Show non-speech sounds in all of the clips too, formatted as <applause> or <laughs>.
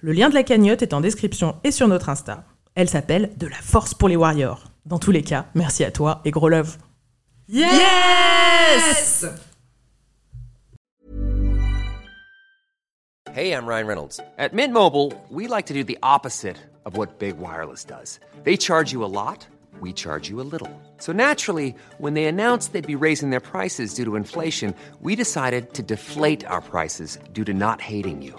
Le lien de la cagnotte est en description et sur notre Insta. Elle s'appelle De la force pour les warriors. Dans tous les cas, merci à toi et gros love. Yes! Hey, I'm Ryan Reynolds. At Mint Mobile, we like to do the opposite of what Big Wireless does. They charge you a lot, we charge you a little. So naturally, when they announced they'd be raising their prices due to inflation, we decided to deflate our prices due to not hating you.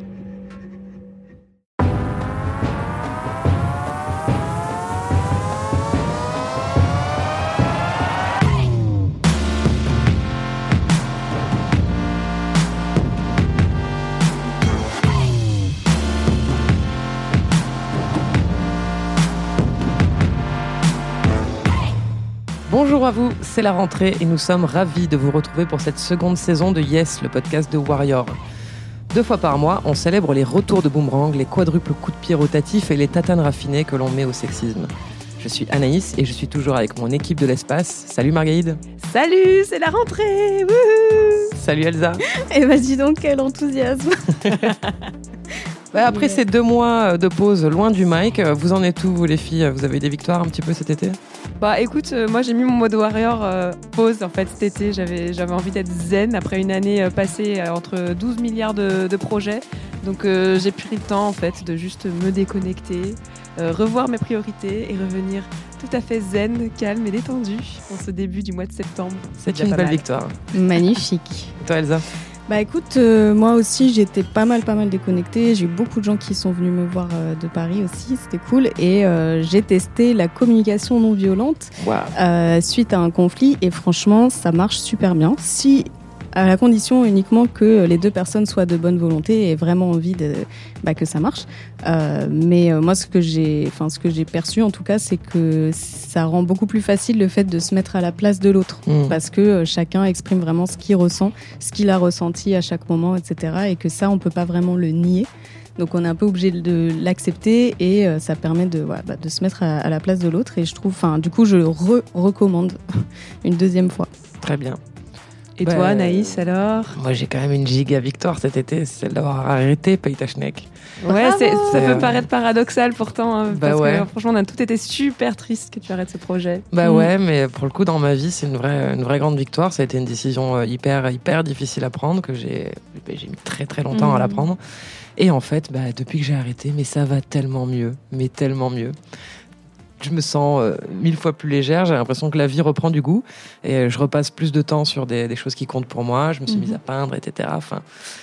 Bonjour à vous, c'est la rentrée et nous sommes ravis de vous retrouver pour cette seconde saison de Yes, le podcast de Warrior. Deux fois par mois, on célèbre les retours de boomerang, les quadruples coups de pied rotatifs et les tatanes raffinées que l'on met au sexisme. Je suis Anaïs et je suis toujours avec mon équipe de l'espace. Salut Margaïde Salut, c'est la rentrée wouhou. Salut Elsa. <laughs> Et bah dis donc, quel enthousiasme. <laughs> Bah, Après ces deux mois de pause loin du mic, vous en êtes où vous les filles? Vous avez eu des victoires un petit peu cet été? Bah écoute, euh, moi j'ai mis mon mode warrior euh, pause en fait cet été. J'avais, j'avais envie d'être zen après une année euh, passée euh, entre 12 milliards de, de projets. Donc euh, j'ai pris le temps en fait de juste me déconnecter, euh, revoir mes priorités et revenir tout à fait zen, calme et détendu en ce début du mois de septembre. C'est une belle mal. victoire. Magnifique. Et toi Elsa? Bah écoute, euh, moi aussi j'étais pas mal pas mal déconnectée. J'ai eu beaucoup de gens qui sont venus me voir euh, de Paris aussi, c'était cool. Et euh, j'ai testé la communication non violente suite à un conflit et franchement ça marche super bien. Si à la condition uniquement que les deux personnes soient de bonne volonté et vraiment envie de, bah, que ça marche. Euh, mais euh, moi, ce que j'ai, enfin, ce que j'ai perçu en tout cas, c'est que ça rend beaucoup plus facile le fait de se mettre à la place de l'autre, Mm. parce que euh, chacun exprime vraiment ce qu'il ressent, ce qu'il a ressenti à chaque moment, etc. Et que ça, on peut pas vraiment le nier. Donc on est un peu obligé de l'accepter et euh, ça permet de, bah, de se mettre à, à la place de l'autre. Et je trouve, enfin, du coup, je re recommande <laughs> une deuxième fois. Très bien. Et Bah, toi, Anaïs, alors? Moi j'ai quand même une giga victoire cet été, c'est celle d'avoir arrêté Paytachnek. Ouais, c'est- ça peut euh, paraître paradoxal pourtant, hein, Bah parce ouais. que franchement, on a tout été super triste que tu arrêtes ce projet. Bah Mm. ouais, mais pour le coup, dans ma vie, c'est une vraie, une vraie grande victoire. Ça a été une décision euh, hyper, hyper difficile à prendre, que j'ai bah, j'ai mis très très longtemps à la Mm. prendre. Et en fait, bah, depuis que j'ai arrêté, mais ça va tellement mieux, mais tellement mieux. Je me sens euh, mille fois plus légère, j'ai l'impression que la vie reprend du goût et euh, je repasse plus de temps sur des, des choses qui comptent pour moi. Je me suis Mhm. mise à peindre, etc. Enfin,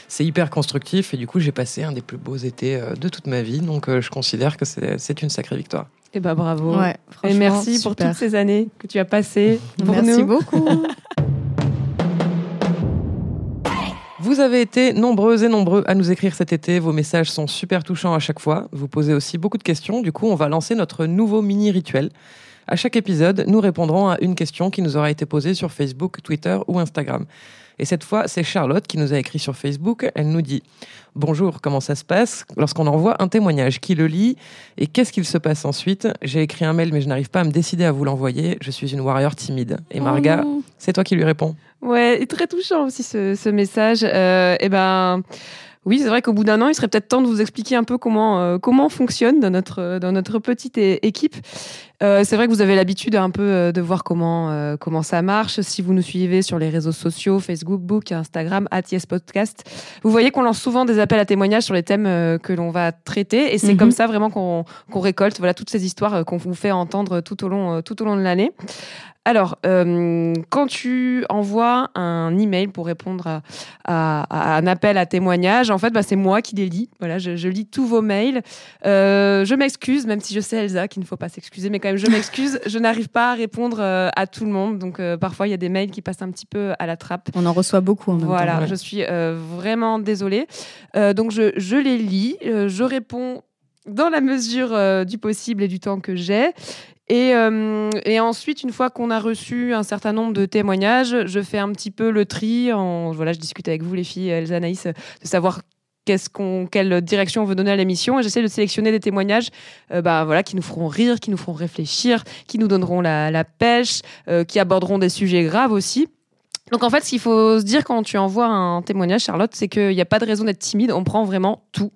c'est hyper constructif et du coup, j'ai passé un des plus beaux étés euh, de toute ma vie. Donc, euh, je considère que c'est une sacrée victoire. Et bah bravo. Ouais, Et merci pour toutes ces années que tu as passées pour Merci nous. beaucoup. <laughs> Vous avez été nombreuses et nombreux à nous écrire cet été. Vos messages sont super touchants à chaque fois. Vous posez aussi beaucoup de questions. Du coup, on va lancer notre nouveau mini rituel. À chaque épisode, nous répondrons à une question qui nous aura été posée sur Facebook, Twitter ou Instagram. Et cette fois, c'est Charlotte qui nous a écrit sur Facebook. Elle nous dit Bonjour, comment ça se passe lorsqu'on envoie un témoignage Qui le lit Et qu'est-ce qu'il se passe ensuite? J'ai écrit un mail, mais je n'arrive pas à me décider à vous l'envoyer. Je suis une warrior timide. Et Marga, Oh. c'est toi qui lui réponds. Ouais, et très touchant aussi ce, ce message. Euh, et ben, oui, c'est vrai qu'au bout d'un an, il serait peut-être temps de vous expliquer un peu comment euh, comment on fonctionne dans notre dans notre petite équipe. Euh, c'est vrai que vous avez l'habitude un peu euh, de voir comment, euh, comment ça marche. Si vous nous suivez sur les réseaux sociaux, Facebook, Book, Instagram, Podcast, vous voyez qu'on lance souvent des appels à témoignages sur les thèmes que l'on va traiter. Et c'est Mhm. comme ça vraiment qu'on récolte voilà, toutes ces histoires qu'on vous fait entendre tout au long, tout au long de l'année. Alors, euh, quand tu envoies un email pour répondre à, à- à un appel à témoignage, en fait, bah, c'est moi qui les lis. Voilà, je, je lis tous vos mails. Euh, je m'excuse, même si je sais, Elsa, qu'il ne faut pas s'excuser, mais quand même, je m'excuse. je n'arrive pas à répondre euh, à tout le monde. Donc, euh, parfois, il y a des mails qui passent un petit peu à la trappe. On en reçoit beaucoup en même Voilà, temps. je suis euh, vraiment désolée. Donc, je, je les lis, je réponds dans la mesure du possible et du temps que j'ai. Et, et ensuite, une fois qu'on a reçu un certain nombre de témoignages, je fais un petit peu le tri. En, voilà, je discute avec vous, les filles, Elsa, Anaïs, de savoir qu'est-ce quelle direction on veut donner à l'émission. Et j'essaie de sélectionner des témoignages euh, bah, voilà, qui nous feront rire, qui nous feront réfléchir, qui nous donneront la, la pêche, euh, qui aborderont des sujets graves aussi. Donc en fait, ce qu'il faut se dire quand tu envoies un témoignage, Charlotte, c'est qu'il n'y a pas de raison d'être timide. On prend vraiment tout.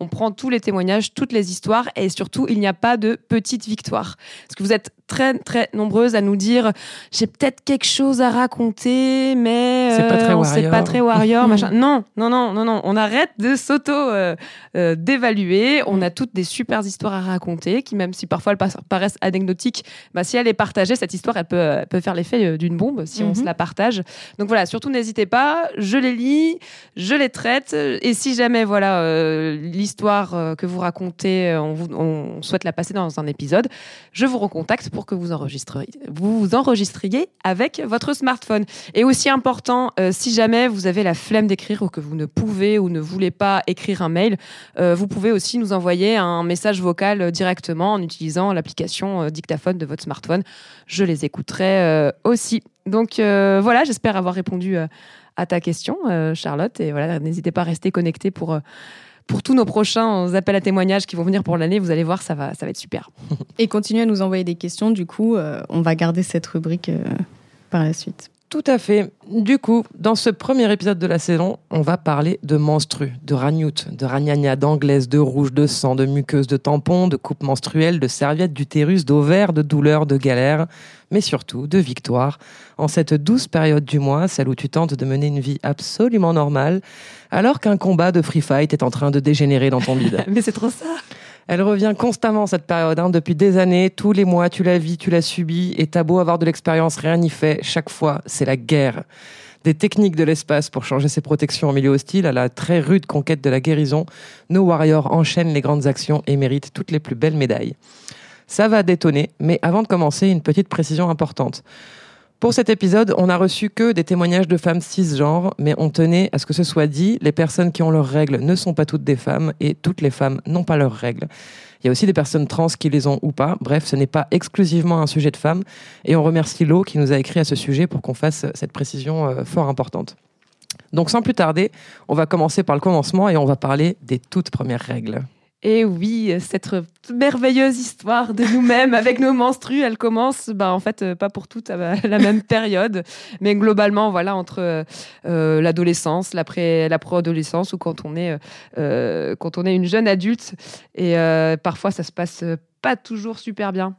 On prend tous les témoignages, toutes les histoires, et surtout, il n'y a pas de petite victoire. Parce que vous êtes très très nombreuses à nous dire j'ai peut-être quelque chose à raconter, mais C'est pas très on- c'est warrior. pas très warrior, <laughs> machin. Non, non, non, non, non. On arrête de s'auto euh, euh, d'évaluer. On a toutes des super histoires à raconter, qui même si parfois elles paraissent anecdotiques, bah, si elle est partagée, cette histoire, elle peut, elle peut faire l'effet euh, d'une bombe si on Mhm. se la partage. Donc voilà, surtout n'hésitez pas, je les lis, je les traite, et si jamais voilà euh, l'histoire euh, que vous racontez, euh, on, vous- on souhaite la passer dans un épisode, je vous recontacte pour que vous enregistriez, vous vous enregistriez avec votre smartphone. Et aussi important, euh, si jamais vous avez la flemme d'écrire ou que vous ne pouvez ou ne voulez pas écrire un mail, euh, vous pouvez aussi nous envoyer un message vocal directement en utilisant l'application euh, dictaphone de votre smartphone. Je les écouterai aussi. Donc voilà, j'espère avoir répondu à ta question, Charlotte. Et voilà, n'hésitez pas à rester connecté pour, pour tous nos prochains appels à témoignages qui vont venir pour l'année. Vous allez voir, ça va, ça va être super. Et continuez à nous envoyer des questions. Du coup, euh, on va garder cette rubrique euh, par la suite. Tout à fait. Du coup, dans ce premier épisode de la saison, on va parler de menstrues, de ragnouts, de ragnagna, d'anglaise, de rouge, de sang, de muqueuse, de tampons, de coupe menstruelle, de serviettes, d'utérus, d'ovaires, de douleurs, de galères, mais surtout de victoires. En cette douce période du mois, celle où tu tentes de mener une vie absolument normale, alors qu'un combat de free fight est en train de dégénérer dans ton bide. <laughs> Mais c'est trop ça. Elle revient constamment cette période, hein, depuis des années, tous les mois, tu la vis, tu la subis, et t'as beau avoir de l'expérience, rien n'y fait. Chaque fois, c'est la guerre. Des techniques de l'espace pour changer ses protections en milieu hostile à la très rude conquête de la guérison, nos warriors enchaînent les grandes actions et méritent toutes les plus belles médailles. Ça va détonner, mais avant de commencer, une petite précision importante. Pour cet épisode, on n'a reçu que des témoignages de femmes cisgenres, mais on tenait à ce que ce soit dit, les personnes qui ont leurs règles ne sont pas toutes des femmes et toutes les femmes n'ont pas leurs règles. Il y a aussi des personnes trans qui les ont ou pas. Bref, ce n'est pas exclusivement un sujet de femmes. Et on remercie Lo qui nous a écrit à ce sujet pour qu'on fasse cette précision euh, fort importante. Donc sans plus tarder, on va commencer par le commencement et on va parler des toutes premières règles. Et oui, cette merveilleuse histoire de nous-mêmes avec nos menstrues, elle commence, bah, en fait, pas pour toutes à la même <laughs> période, mais globalement, voilà, entre euh, l'adolescence, l'après, la préadolescence ou quand on est, euh, euh, quand on est une jeune adulte. Et euh, parfois, ça se passe pas toujours super bien.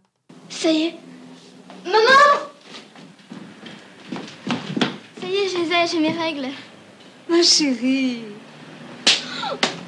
Ça y est. Maman Ça y est, je les ai, j'ai mes règles. Ma chérie <gasps>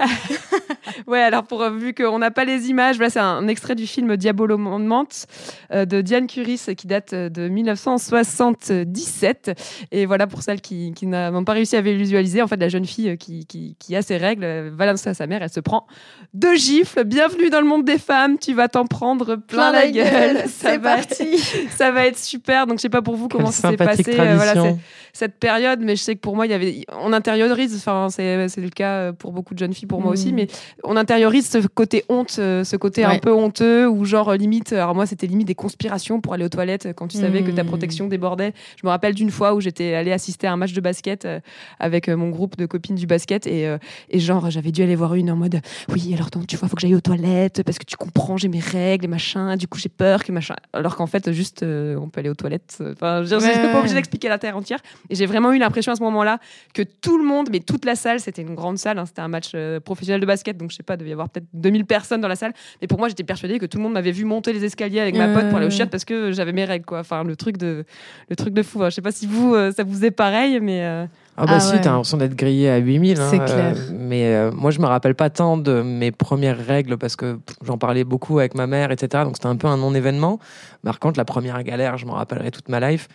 <laughs> Ouais, alors pour euh, vu qu'on n'a pas les images, voilà, c'est un extrait du film Diabolomante euh, de Diane Curis qui date euh, de 1977. Et voilà pour celles qui, qui n'ont pas réussi à visualiser, en fait, la jeune fille euh, qui, qui, qui a ses règles, va à sa mère, elle se prend deux gifles. Bienvenue dans le monde des femmes, tu vas t'en prendre plein, la gueule. <laughs> Ça C'est va, parti. <laughs> ça va être super. Donc je sais pas pour vous comment Quelle ça s'est passé. euh, voilà, tradition. c'est- cette période, mais je sais que pour moi, il y avait, on intériorise, enfin, c'est, c'est le cas pour beaucoup de jeunes filles, pour moi aussi, mais on intériorise ce côté honte, euh, ce côté un peu honteux, ou genre limite, alors moi, c'était limite des conspirations pour aller aux toilettes quand tu savais que ta Mhm. protection débordait. Je me rappelle d'une fois où j'étais allée assister à un match de basket euh, avec euh, mon groupe de copines du basket, et, euh, et genre, j'avais dû aller voir une en mode, oui, alors donc, tu vois, faut que j'aille aux toilettes, parce que tu comprends, j'ai mes règles et machin, du coup, j'ai peur que machin. Alors qu'en fait, juste, euh, on peut aller aux toilettes. Enfin, je j'étais pas obligée d'expliquer la terre entière. Et j'ai vraiment eu l'impression à ce moment-là que tout le monde, mais toute la salle, c'était une grande salle, hein, c'était un match euh, professionnelle de basket, donc je sais pas, il devait y avoir peut-être 2000 personnes dans la salle. Mais pour moi, j'étais persuadée que tout le monde m'avait vu monter les escaliers avec ma pote pour aller au chiottes parce que j'avais mes règles, quoi. Enfin, le truc de, le truc de fou. hein. Je sais pas si vous, euh, ça vous est pareil, mais. euh, Ah bah Ah si, ouais. t'as l'impression d'être grillé à 8000. hein, C'est euh, clair. mais euh, moi, je me rappelle pas tant de mes premières règles parce que j'en parlais beaucoup avec ma mère, etc. Donc c'était un peu un non-événement. Par contre, la première galère, je m'en rappellerai toute ma life.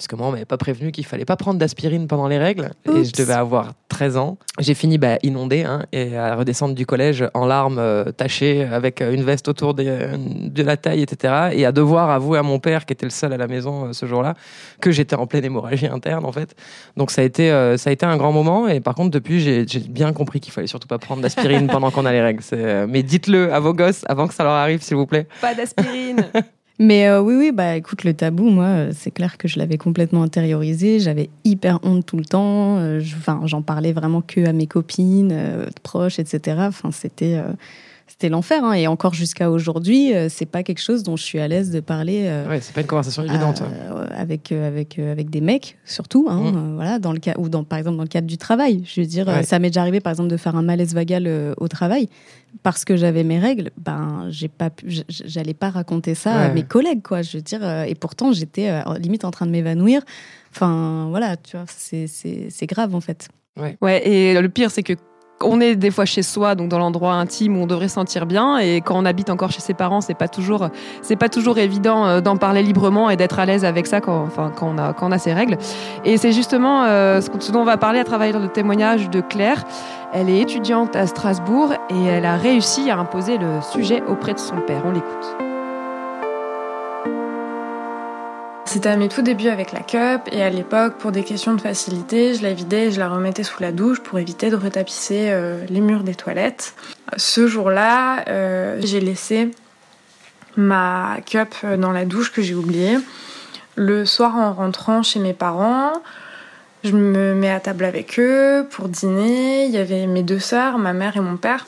Parce que moi, on m'avait pas prévenu qu'il fallait pas prendre d'aspirine pendant les règles. Et je devais avoir 13 ans. J'ai fini bah, inondé hein, et à redescendre du collège en larmes euh, tachées avec euh, une veste autour des- euh, de la taille, etc. Et à devoir avouer à mon père, qui était le seul à la maison euh, ce jour-là, que j'étais en pleine hémorragie interne en fait. Donc ça a été, ça a été un grand moment. Et par contre, depuis, j'ai bien compris qu'il fallait surtout pas prendre d'aspirine <laughs> pendant qu'on a les règles. Mais dites-le à vos gosses avant que ça leur arrive, s'il vous plaît. Pas d'aspirine. <laughs> Mais euh, oui, oui, bah écoute, le tabou, moi, euh, c'est clair que je l'avais complètement intériorisé. J'avais hyper honte tout le temps. Euh, Enfin, j'en parlais vraiment que à mes copines, euh, proches, etc. Enfin, c'était, c'était l'enfer. hein. Et encore jusqu'à aujourd'hui, euh, c'est pas quelque chose dont je suis à l'aise de parler. euh, Ouais, c'est pas une conversation évidente. euh, avec euh, avec euh, avec des mecs surtout hein, Mm. euh, voilà dans le cas ou dans par exemple dans le cadre du travail je veux dire euh, Ouais. ça m'est déjà arrivé par exemple de faire un malaise vagal euh, au travail parce que j'avais mes règles ben j'ai pas pu j'allais pas raconter ça à Ouais. mes collègues quoi je veux dire euh, et pourtant j'étais euh, limite en train de m'évanouir enfin voilà tu vois c'est grave en fait Ouais, et le pire, c'est que on est des fois chez soi, donc dans l'endroit intime où on devrait se sentir bien, et quand on habite encore chez ses parents, c'est pas toujours, c'est pas toujours évident euh, d'en parler librement et d'être à l'aise avec ça quand, enfin, quand on a, ses règles. Et c'est justement euh, ce dont on va parler à travers le témoignage de Claire. Elle est étudiante à Strasbourg et elle a réussi à imposer le sujet auprès de son père. On l'écoute. C'était à mes tout débuts avec la cup et à l'époque, pour des questions de facilité, je la vidais et je la remettais sous la douche pour éviter de retapisser euh, les murs des toilettes. Ce jour-là, euh, j'ai laissé ma cup dans la douche que j'ai oubliée. Le soir, en rentrant chez mes parents, je me mets à table avec eux pour dîner. Il y avait mes deux sœurs, ma mère et mon père.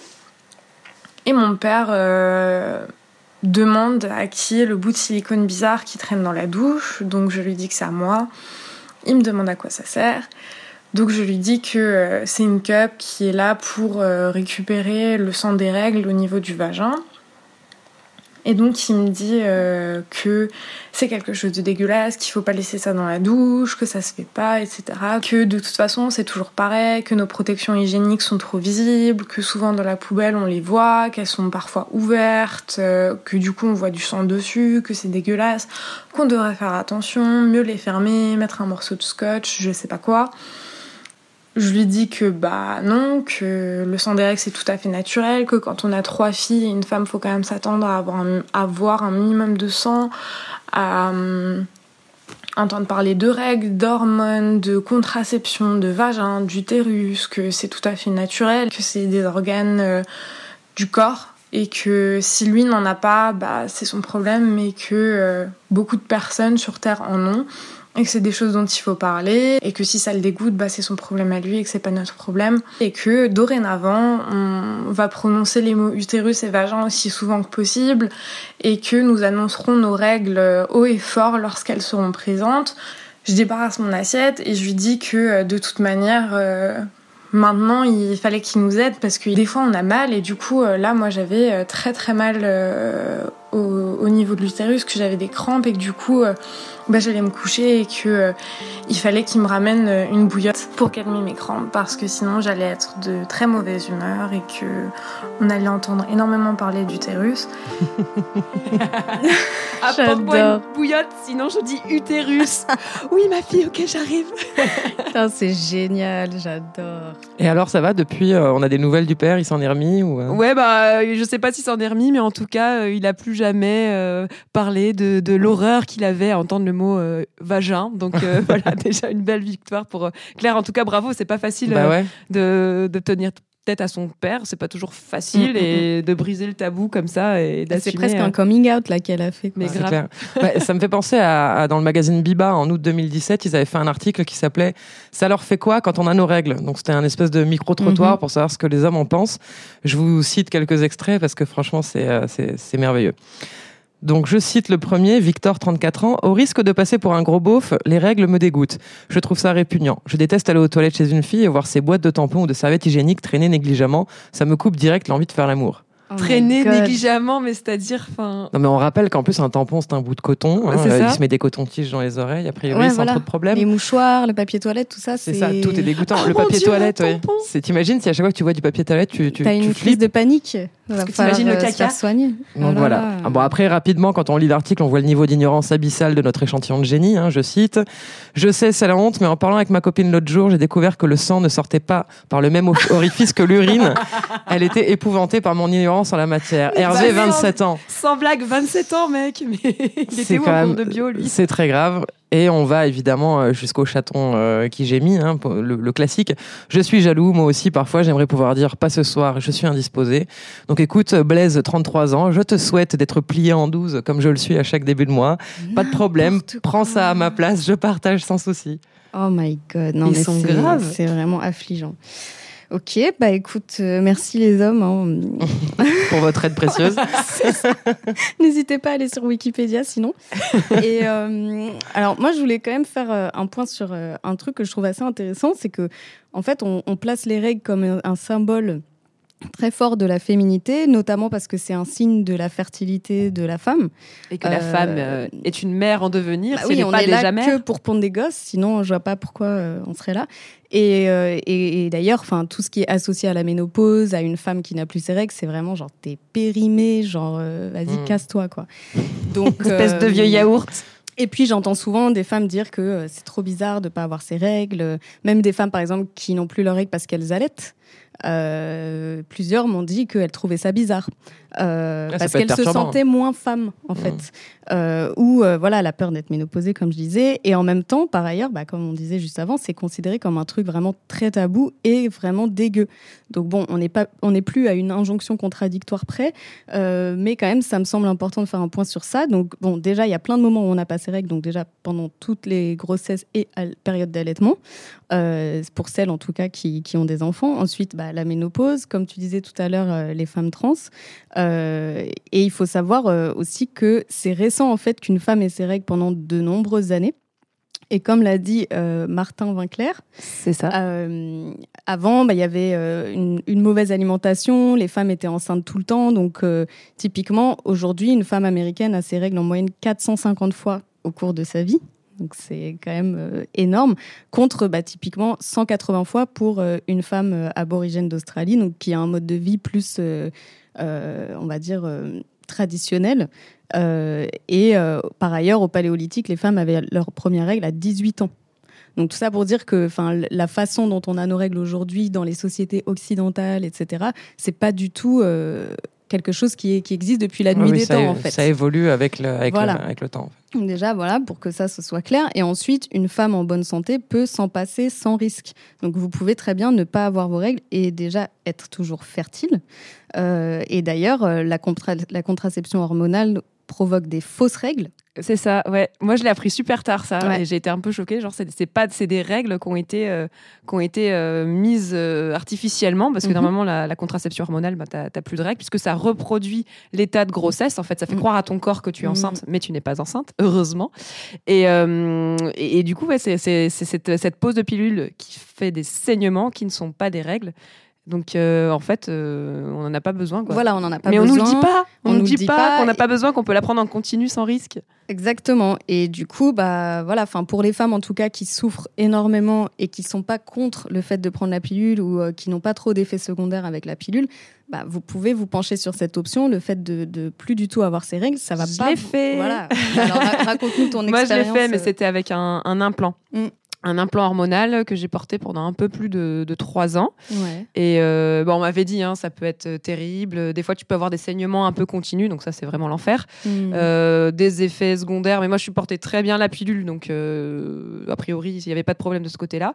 Et mon père euh, demande à qui est le bout de silicone bizarre qui traîne dans la douche. Donc je lui dis que c'est à moi. Il me demande à quoi ça sert. Donc je lui dis que euh, c'est une cup qui est là pour euh, récupérer le sang des règles au niveau du vagin. Et donc il me dit euh, que c'est quelque chose de dégueulasse, qu'il faut pas laisser ça dans la douche, que ça se fait pas, etc. Que de toute façon c'est toujours pareil, que nos protections hygiéniques sont trop visibles, que souvent dans la poubelle on les voit, qu'elles sont parfois ouvertes, euh, que du coup on voit du sang dessus, que c'est dégueulasse, qu'on devrait faire attention, mieux les fermer, mettre un morceau de scotch, je sais pas quoi. Je lui dis que bah non, que le sang des règles c'est tout à fait naturel, que quand on a trois filles et une femme, faut quand même s'attendre à avoir un, minimum de sang, à hum, entendre parler de règles, d'hormones, de contraception, de vagin, d'utérus, que c'est tout à fait naturel, que c'est des organes euh, du corps et que si lui n'en a pas, bah c'est son problème, mais que euh, beaucoup de personnes sur Terre en ont et que c'est des choses dont il faut parler et que si ça le dégoûte bah c'est son problème à lui et que c'est pas notre problème et que dorénavant on va prononcer les mots utérus et vagin aussi souvent que possible et que nous annoncerons nos règles euh, haut et fort lorsqu'elles seront présentes. Je débarrasse mon assiette et je lui dis que euh, de toute manière euh, Maintenant, il fallait qu'il nous aide parce que des fois on a mal et du coup là moi j'avais très très mal au, au niveau de l'utérus, que j'avais des crampes et que du coup bah, j'allais me coucher et que euh, il fallait qu'il me ramène euh, une bouillotte pour calmer mes crampes parce que sinon j'allais être de très mauvaise humeur et que on allait entendre énormément parler d'utérus. Apporte-moi <laughs> J'adore. une bouillotte, sinon je dis utérus. <laughs> oui, ma fille, ok, j'arrive. <laughs> C'est génial j'adore Et alors, ça va depuis euh, On a des nouvelles du père Il s'en est remis ou, euh? Ouais, bah, euh, je sais pas s'il s'en est remis, mais en tout cas, euh, il a plus jamais euh, parlé de, de l'horreur qu'il avait à entendre le mot euh, vagin. Donc euh, <laughs> voilà, déjà une belle victoire pour euh, Claire. En tout cas, bravo, c'est pas facile Bah euh, ouais. de, de tenir tête à son père, c'est pas toujours facile Mm, mm, et de briser le tabou comme ça et d'assumer. c'est presque euh, un coming out là qu'elle a fait Mais grave. clair. Ouais, ça me fait penser à, à- dans le magazine Biba en août 2017, ils avaient fait un article qui s'appelait Ça leur fait quoi quand on a nos règles? Donc c'était un espèce de micro-trottoir Mhm. pour savoir ce que les hommes en pensent. Je vous cite quelques extraits parce que franchement, c'est euh, c'est- c'est merveilleux. Donc je cite le premier, Victor, 34 ans, au risque de passer pour un gros beauf, les règles me dégoûtent. Je trouve ça répugnant. Je déteste aller aux toilettes chez une fille et voir ses boîtes de tampons ou de serviettes hygiéniques traîner négligemment. Ça me coupe direct l'envie de faire l'amour. Oh Traîner négligemment, mais c'est-à-dire, enfin. Non mais on rappelle qu'en plus un tampon c'est un bout de coton. Hein, euh, ça. il se met des cotons-tiges dans les oreilles. A priori Ouais, sans voilà. trop de problèmes. Les mouchoirs, le papier toilette, tout ça, C'est c'est ça, tout est dégoûtant. Oh le papier Dieu, toilette, ouais. tampon. C'est t'imagines si à chaque fois que tu vois du papier toilette, tu tu, T'as tu une flippes. crise de panique. Va que t'imagines le euh, caca soigner. Donc Oh là voilà. là. Ah Bon après rapidement quand on lit l'article on voit le niveau d'ignorance abyssal de notre échantillon de génie. hein, je cite Je sais c'est la honte mais en parlant avec ma copine l'autre jour j'ai découvert que le sang ne sortait pas par le même orifice que l'urine. <laughs> Elle était épouvantée par mon ignorance en la matière. Hervé bah, 27 ans. Sans blague, 27 ans, mec. Mais <laughs> il C'est était où en cours de bio, lui? C'est très grave. Et on va évidemment euh, jusqu'au chaton euh, qui gémit, hein, le, le classique. Je suis jaloux, moi aussi parfois j'aimerais pouvoir dire pas ce soir, je suis indisposé. Donc écoute, Blaise, 33 ans, je te souhaite d'être plié en 12 comme je le suis à chaque début de mois. Pas de problème, prends ça à ma place, je partage sans souci. Oh my god, non Ils mais sont c'est- graves. C'est vraiment affligeant. Ok, bah écoute, euh, merci les hommes. hein. <laughs> Pour votre aide précieuse. <laughs> N'hésitez pas à aller sur Wikipédia sinon. <laughs> Et euh, alors moi je voulais quand même faire euh, un point sur euh, un truc que je trouve assez intéressant, c'est que en fait on, on place les règles comme un, un symbole très fort de la féminité, notamment parce que c'est un signe de la fertilité de la femme. Et que la Euh, femme euh, est une mère en devenir. Bah si oui, elle on pas est là déjà que mère. pour pondre des gosses, sinon je vois pas pourquoi euh, on serait là. Et, et, et d'ailleurs, enfin tout ce qui est associé à la ménopause, à une femme qui n'a plus ses règles, c'est vraiment genre t'es périmé, genre vas-y Mm. casse-toi quoi. <laughs> Donc Espèce de vieux yaourt. Et puis j'entends souvent des femmes dire que c'est trop bizarre de pas avoir ses règles, même des femmes par exemple qui n'ont plus leurs règles parce qu'elles allaitent. Euh, plusieurs m'ont dit qu'elles trouvaient ça bizarre euh, Ah, parce qu'elles se sentaient moins femmes en Mm. fait, euh, ou euh, voilà la peur d'être ménopausée comme je disais, et en même temps par ailleurs, bah, comme on disait juste avant, c'est considéré comme un truc vraiment très tabou et vraiment dégueu. Donc bon, on n'est pas, on n'est plus à une injonction contradictoire près, mais quand même ça me semble important de faire un point sur ça. Donc bon, déjà il y a plein de moments où on n'a pas ses règles, donc déjà pendant toutes les grossesses et période d'allaitement, pour celles en tout cas qui, qui ont des enfants. Ensuite, bah, la ménopause, comme tu disais tout à l'heure, les femmes trans. Euh, et il faut savoir euh, aussi que c'est récent en fait qu'une femme ait ses règles pendant de nombreuses années. Et comme l'a dit euh, Martin Winkler, C'est ça. euh, avant, bah, il y avait euh, une, une mauvaise alimentation, les femmes étaient enceintes tout le temps. Donc, euh, typiquement, aujourd'hui, une femme américaine a ses règles en moyenne 450 fois au cours de sa vie. Donc, c'est quand même euh, énorme. Contre, bah, typiquement, 180 fois pour euh, une femme euh, aborigène d'Australie, donc qui a un mode de vie plus, euh, euh, on va dire, euh, traditionnel. Euh, et euh, par ailleurs, au paléolithique, les femmes avaient leur première règle à 18 ans. Donc tout ça pour dire que la façon dont on a nos règles aujourd'hui dans les sociétés occidentales, etc., c'est pas du tout euh, quelque chose qui, est, qui existe depuis la nuit Oui, des ça, temps é- en fait. ça évolue avec le, avec, Voilà. le, avec le temps. Déjà, voilà, pour que ça ce soit clair. Et ensuite, une femme en bonne santé peut s'en passer sans risque. Donc, vous pouvez très bien ne pas avoir vos règles et déjà être toujours fertile. Euh, et d'ailleurs, euh, la, contra- la contraception hormonale provoque des fausses règles. C'est ça, ouais. Moi, je l'ai appris super tard, ça. Ouais. Et j'ai été un peu choquée. Genre, c'est c'est pas, c'est des règles qui ont été, euh, qui ont été euh, mises euh, artificiellement, parce que Mhm. normalement, la, la contraception hormonale, bah, t'as t'as plus de règles, puisque ça reproduit l'état de grossesse. En fait, ça fait Mhm. croire à ton corps que tu es Mhm. enceinte, mais tu n'es pas enceinte, heureusement. Et, et, et du coup, ouais, c'est c'est- c'est cette, cette pause de pilule qui fait des saignements qui ne sont pas des règles. Donc, euh, en fait, euh, on n'en a pas besoin. Quoi. Voilà, on n'en a pas mais besoin. on nous le dit pas. On, On nous nous dit pas, pas qu'on n'a pas besoin, qu'on peut la prendre en continu sans risque. Exactement. Et du coup, bah voilà, enfin pour les femmes en tout cas qui souffrent énormément et qui sont pas contre le fait de prendre la pilule ou euh, qui n'ont pas trop d'effets secondaires avec la pilule, bah vous pouvez vous pencher sur cette option, le fait de, de plus du tout avoir ses règles, ça va Je pas. l'ai fait. Voilà. Alors raconte-nous ton <laughs> Moi, je l'ai expérience. fait, mais c'était avec un, un implant. Mm. Un implant hormonal que j'ai porté pendant un peu plus de, trois ans. Ouais. Et euh, bon, on m'avait dit, hein, ça peut être euh, terrible. Des fois, tu peux avoir des saignements un peu continus, donc ça, c'est vraiment l'enfer. Hmm. Euh, des effets secondaires, mais moi, je supportais très bien la pilule, donc euh, a priori, il n'y avait pas de problème de ce côté-là.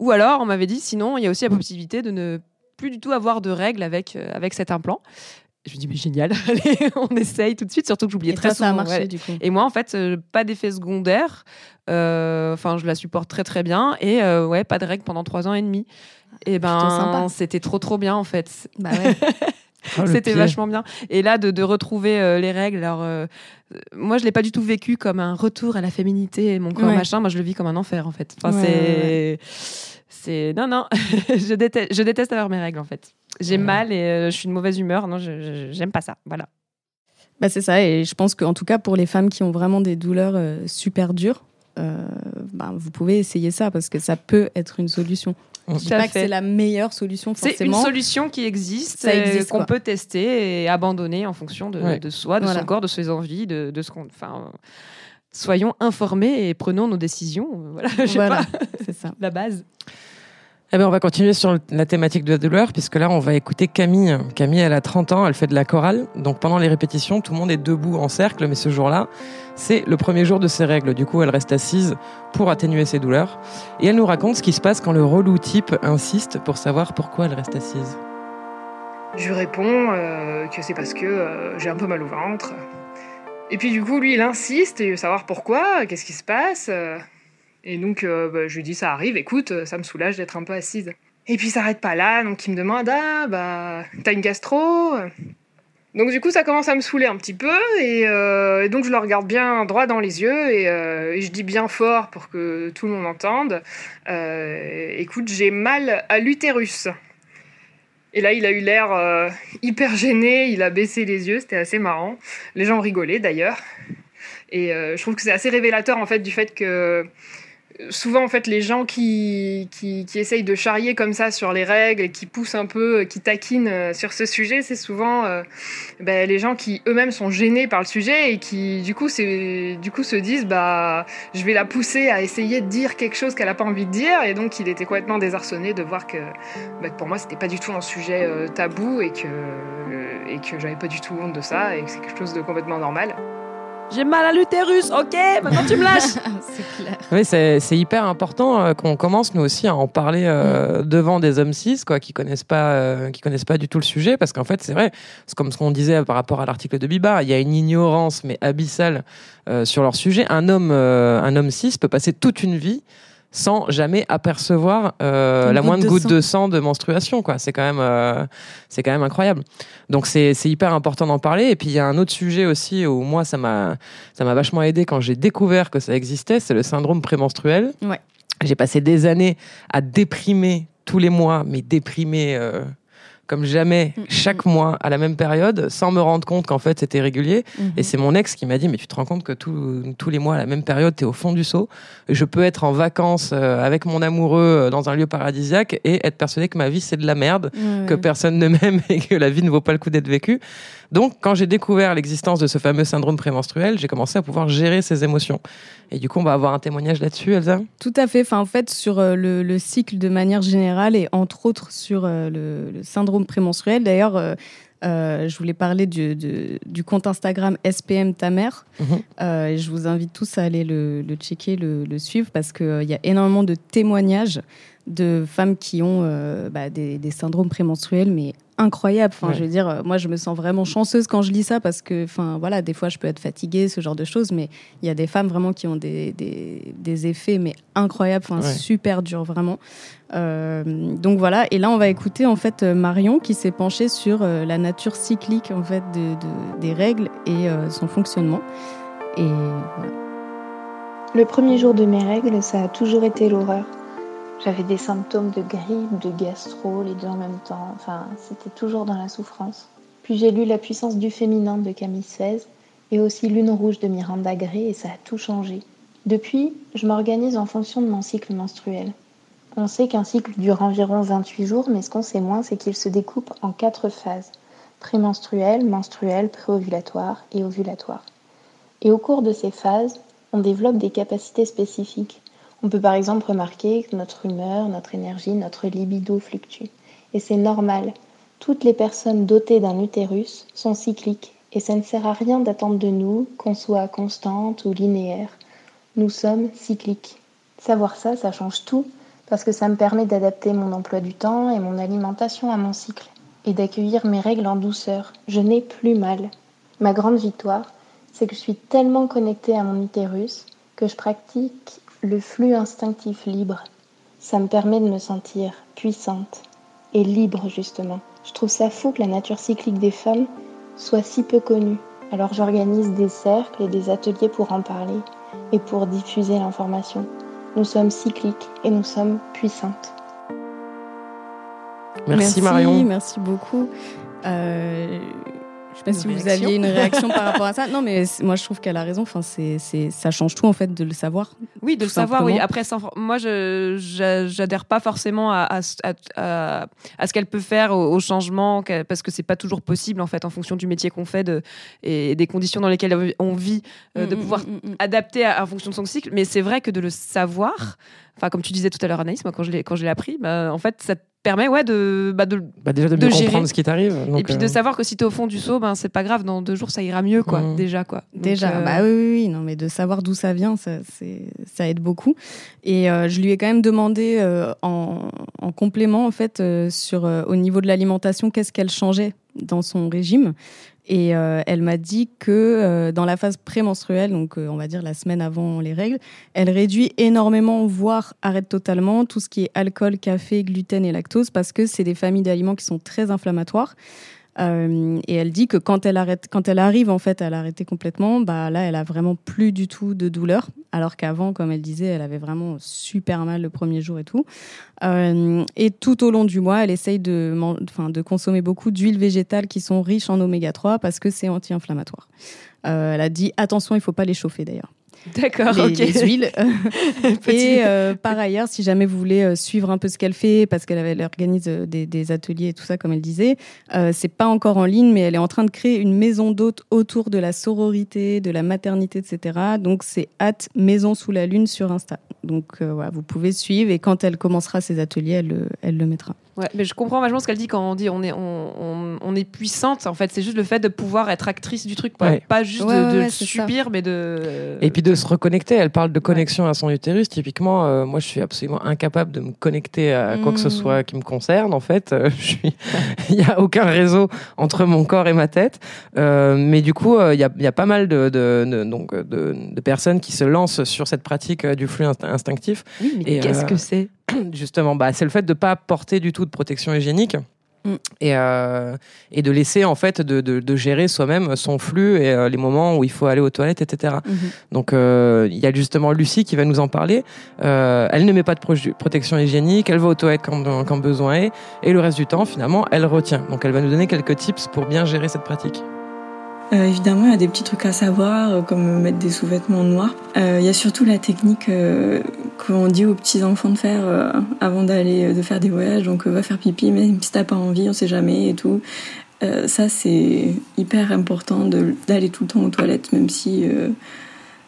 Ou alors, on m'avait dit, sinon, il y a aussi la possibilité de ne plus du tout avoir de règles avec, avec cet implant. Je me dis, mais génial, <laughs> allez, on essaye tout de suite, surtout que j'oubliais Et très toi, ça a souvent. marché ouais. du coup? Et moi, en fait, euh, pas d'effet secondaire. Euh, Enfin, je la supporte très très bien. Et euh, ouais, pas de règles pendant trois ans et demi. Et Plutôt sympa. ben, c'était trop trop bien en fait. Bah ouais. Oh, <laughs> le C'était vachement bien. Et là, de, de retrouver euh, les règles. Alors, euh, moi, je l'ai pas du tout vécu comme un retour à la féminité et mon corps Ouais. machin. Moi, je le vis comme un enfer, en fait. Enfin, Ouais, c'est, c'est, non, non. <laughs> je déteste, je déteste avoir mes règles, en fait. J'ai mal et euh, je suis de mauvaise humeur. Non, je, j'aime pas ça. Voilà. Bah, c'est ça, et je pense qu'en tout cas pour les femmes qui ont vraiment des douleurs euh, super dures, euh, bah, vous pouvez essayer ça parce que ça peut être une solution. Je dis pas que c'est la meilleure solution C'est une forcément. solution qui existe, qu'on peut tester et abandonner en fonction de, Ouais. de soi, de Voilà. son corps, de ses envies, de, de ce qu'on. Enfin, euh, soyons informés et prenons nos décisions. euh, Voilà, <laughs> je sais Voilà, pas, c'est ça. <laughs> la base. Eh ben, on va continuer sur la thématique de la douleur, puisque là, on va écouter Camille. Camille, elle a 30 ans, elle fait de la chorale. Donc, pendant les répétitions, tout le monde est debout en cercle, mais ce jour-là, c'est le premier jour de ses règles. Du coup, elle reste assise pour atténuer ses douleurs. Et elle nous raconte ce qui se passe quand le relou type insiste pour savoir pourquoi elle reste assise. Je réponds euh, que c'est parce que euh, j'ai un peu mal au ventre. Et puis du coup, lui, il insiste et veut savoir pourquoi, qu'est-ce qui se passe. euh. Et donc, euh, bah, je lui dis, ça arrive, écoute, euh, ça me soulage d'être un peu assise. Et puis, il s'arrête pas là, donc il me demande, ah, bah, t'as une gastro? Donc du coup, ça commence à me saouler un petit peu, et, euh, donc je le regarde bien droit dans les yeux, et, je dis bien fort pour que tout le monde entende, écoute, j'ai mal à l'utérus. Et là, il a eu l'air hyper gêné, il a baissé les yeux, c'était assez marrant. Les gens rigolaient d'ailleurs. Et je trouve que c'est assez révélateur en fait du fait que souvent en fait les gens qui, essayent de charrier comme ça sur les règles qui poussent un peu, qui taquinent euh, sur ce sujet, c'est souvent euh, ben, les gens qui eux-mêmes sont gênés par le sujet et qui du coup, se disent bah je vais la pousser à essayer de dire quelque chose qu'elle n'a pas envie de dire et donc il était complètement désarçonné de voir que, bah, pour moi c'était pas du tout un sujet euh, tabou et que, et que j'avais pas du tout honte de ça et que c'est quelque chose de complètement normal. J'ai mal à l'utérus, ok, maintenant tu me lâches. <laughs> c'est clair. Oui, c'est hyper important euh, qu'on commence nous aussi à en parler euh, devant des hommes cis, quoi, qui connaissent pas, euh, qui connaissent pas du tout le sujet, parce qu'en fait, c'est vrai, c'est comme ce qu'on disait par rapport à l'article de Biba, il y a une ignorance mais abyssale euh, sur leur sujet. Un homme, euh, un homme cis peut passer toute une vie sans jamais apercevoir euh, la moindre de goutte sang. de sang de menstruation, quoi. C'est quand même, euh, c'est quand même incroyable. Donc c'est c'est hyper important d'en parler. Et puis il y a un autre sujet aussi où moi ça m'a ça m'a vachement aidé quand j'ai découvert que ça existait, c'est le syndrome prémenstruel. Ouais. J'ai passé des années à déprimer tous les mois, mais déprimer euh, comme jamais Mm, chaque mois à la même période, sans me rendre compte qu'en fait c'était régulier. Mhm. Et c'est mon ex qui m'a dit mais tu te rends compte que tout- tous les mois à la même période t'es au fond du seau. Je peux être en vacances euh, avec mon amoureux euh, dans un lieu paradisiaque et être persuadé que ma vie c'est de la merde Ouais, que personne ne m'aime <laughs> et que la vie ne vaut pas le coup d'être vécue. Donc, quand j'ai découvert l'existence de ce fameux syndrome prémenstruel, j'ai commencé à pouvoir gérer ces émotions. Et du coup, on va avoir un témoignage là-dessus, Elsa? Tout à fait. Enfin, en fait, sur euh, le, le cycle de manière générale et entre autres sur le, le syndrome prémenstruel. D'ailleurs, euh, euh, je voulais parler du, compte Instagram SPM ta mère. Mhm. Euh, et je vous invite tous à aller le, le checker, le, le suivre parce qu'il y a énormément de témoignages de femmes qui ont bah, des, des syndromes prémenstruels, mais incroyables. Enfin, Ouais. je veux dire, euh, moi, je me sens vraiment chanceuse quand je lis ça parce que, enfin, voilà, des fois, je peux être fatiguée, ce genre de choses, mais il y a des femmes vraiment qui ont des, des, des effets, mais incroyables, enfin, Ouais. super durs, vraiment. Euh, donc voilà, et là, on va écouter en fait euh, Marion qui s'est penchée sur euh, la nature cyclique en fait de, de- des règles et euh, son fonctionnement. Et voilà. Le premier jour de mes règles, ça a toujours été l'horreur. J'avais des symptômes de grippe, de gastro, les deux en même temps. Enfin, c'était toujours dans la souffrance. Puis j'ai lu La puissance du féminin de Camille Sfez et aussi Lune rouge de Miranda Gray et ça a tout changé. Depuis, je m'organise en fonction de mon cycle menstruel. On sait qu'un cycle dure environ 28 jours, mais ce qu'on sait moins, c'est qu'il se découpe en quatre phases prémenstruelle, menstruelle, préovulatoire et ovulatoire. Et au cours de ces phases, on développe des capacités spécifiques. On peut par exemple remarquer que notre humeur, notre énergie, notre libido fluctuent. Et c'est normal. Toutes les personnes dotées d'un utérus sont cycliques et ça ne sert à rien d'attendre de nous qu'on soit constante ou linéaire. Nous sommes cycliques. Savoir ça, ça change tout parce que ça me permet d'adapter mon emploi du temps et mon alimentation à mon cycle et d'accueillir mes règles en douceur. Je n'ai plus mal. Ma grande victoire, c'est que je suis tellement connectée à mon utérus que je pratique le flux instinctif libre. Ça me permet de me sentir puissante et libre justement. Je trouve ça fou que la nature cyclique des femmes soit si peu connue. Alors j'organise des cercles et des ateliers pour en parler et pour diffuser l'information. Nous sommes cycliques et nous sommes puissantes. Merci, Marion. Merci beaucoup. Euh, je sais pas Une si vous aviez une réaction par <laughs> rapport à ça. Non, mais moi je trouve qu'elle a raison. Enfin, c'est, c'est, ça change tout en fait de le savoir. Oui, de le savoir, oui. Après, sans- moi, je j'a- j'adhère pas forcément à, à, ce- à- à- à ce qu'elle peut faire au, au changement, parce que c'est pas toujours possible, en fait, en fonction du métier qu'on fait de, et des conditions dans lesquelles on vit, euh, de Mm, mm, pouvoir mm, mm. adapter à- en fonction de son cycle. Mais c'est vrai que de le savoir, enfin, comme tu disais tout à l'heure, Anaïs, moi, quand je l'ai quand je l'ai appris, bah, en fait, ça permet ouais, de, bah, de, Bah, déjà de de mieux gérer. comprendre ce qui t'arrive. et puis de euh, savoir que si t'es au fond du seau, ben, c'est pas grave, dans deux jours, ça ira mieux, quoi, Mm. déjà, quoi. Donc, Déjà, euh, bah oui, oui, oui, non, mais de savoir d'où ça vient, ça, c'est, ça aide beaucoup. Et euh, je lui ai quand même demandé euh, en, en complément, en fait, euh, sur euh, au niveau de l'alimentation, qu'est-ce qu'elle changeait dans son régime. Et euh, elle m'a dit que euh, dans la phase prémenstruelle, donc euh, on va dire la semaine avant les règles, elle réduit énormément, voire arrête totalement tout ce qui est alcool, café, gluten et lactose, parce que c'est des familles d'aliments qui sont très inflammatoires. Euh, et elle dit que quand elle arrête, quand elle arrive en fait à l'arrêter complètement, bah là, elle a vraiment plus du tout de douleur, alors qu'avant, comme elle disait, elle avait vraiment super mal le premier jour et tout. Euh, et tout au long du mois, elle essaye de, enfin, de consommer beaucoup d'huiles végétales qui sont riches en oméga 3 parce que c'est anti-inflammatoire. Euh, elle a dit attention, il faut pas les chauffer d'ailleurs. D'accord, les, ok. les huiles. <laughs> <laughs> Et euh, par ailleurs, si jamais vous voulez euh, suivre un peu ce qu'elle fait, parce qu'elle organise euh, des, des ateliers et tout ça, comme elle disait, euh, c'est pas encore en ligne, mais elle est en train de créer une maison d'hôtes autour de la sororité, de la maternité, etc. Donc c'est hâte maison sous la lune sur Insta. Donc euh, voilà, vous pouvez suivre et quand elle commencera ses ateliers, elle, le- elle le mettra. Ouais, mais je comprends vachement ce qu'elle dit quand on dit on est, on, on, on est puissante. En fait, c'est juste le fait de pouvoir être actrice du truc. Ouais. pas juste Ouais, de, ouais, de ouais, le c'est ça. subir, mais de. Et puis de se reconnecter, elle parle de connexion à son utérus. Typiquement, euh, moi je suis absolument incapable de me connecter à quoi que ce Mm. soit qui me concerne. En fait, Euh, je suis... <laughs> il n'y a aucun réseau entre mon corps et ma tête. Euh, mais du coup, euh, il y, a, il y a pas mal de, de, de- donc, de, de personnes qui se lancent sur cette pratique du flux inst- instinctif. Oui, mais qu'est-ce euh, que c'est? <clears throat> Justement, bah, c'est le fait de ne pas porter du tout de protection hygiénique. Mm. Et, euh, et de laisser en fait de, de, de gérer soi-même son flux et euh, les moments où il faut aller aux toilettes, etc. Donc euh, il y a justement Lucie qui va nous en parler. Elle ne met pas de pro- protection hygiénique, elle va aux toilettes quand, quand besoin est, et le reste du temps finalement elle retient. Donc elle va nous donner quelques tips pour bien gérer cette pratique. Euh, évidemment, il y a des petits trucs à savoir, euh, comme mettre des sous-vêtements noirs. Euh, Il y a surtout la technique qu'on dit aux petits enfants de faire avant d'aller de faire des voyages. Donc, va faire pipi, même si t'as pas envie, on sait jamais et tout. Ça, c'est hyper important d'aller tout le temps aux toilettes, même si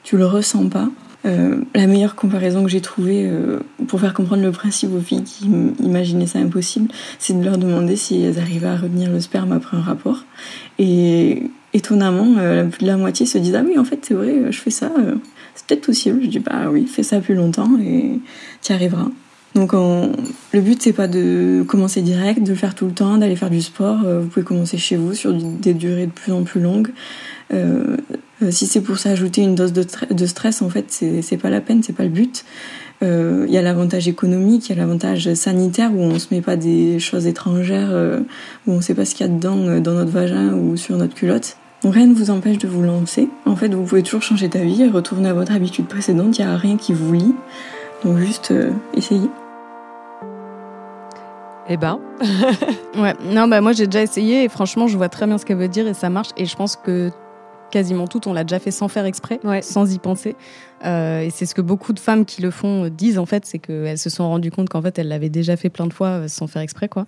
tu le ressens pas. Euh, la meilleure comparaison que j'ai trouvée euh, pour faire comprendre le principe aux filles qui imaginaient ça impossible, c'est de leur demander si elles arrivaient à retenir le sperme après un rapport. Et étonnamment, euh, la moitié se disent Ah oui, en fait, c'est vrai, je fais ça, c'est peut-être possible. Je dis Bah oui, fais ça plus longtemps et tu arriveras. Donc on- le but c'est pas de commencer direct, de le faire tout le temps, d'aller faire du sport. Vous pouvez commencer chez vous sur des durées de plus en plus longues. Euh, euh, si c'est pour s'ajouter une dose de, stress, en fait, c'est pas la peine, c'est pas le but. Euh, Il y a l'avantage économique, il y a l'avantage sanitaire où on se met pas des choses étrangères, euh, où on sait pas ce qu'il y a dedans euh, dans notre vagin ou sur notre culotte. Donc rien ne vous empêche de vous lancer. En fait, vous pouvez toujours changer d'avis et retourner à votre habitude précédente. Il y a rien qui vous lie. Donc juste euh, essayez. Eh ben, <laughs> Ouais, non, bah moi j'ai déjà essayé et franchement, je vois très bien ce qu'elle veut dire et ça marche. Et je pense que quasiment tout, on l'a déjà fait sans faire exprès, sans y penser. Euh, et c'est ce que beaucoup de femmes qui le font euh, disent en fait, c'est qu'elles se sont rendues compte qu'en fait elles l'avaient déjà fait plein de fois euh, sans faire exprès, quoi.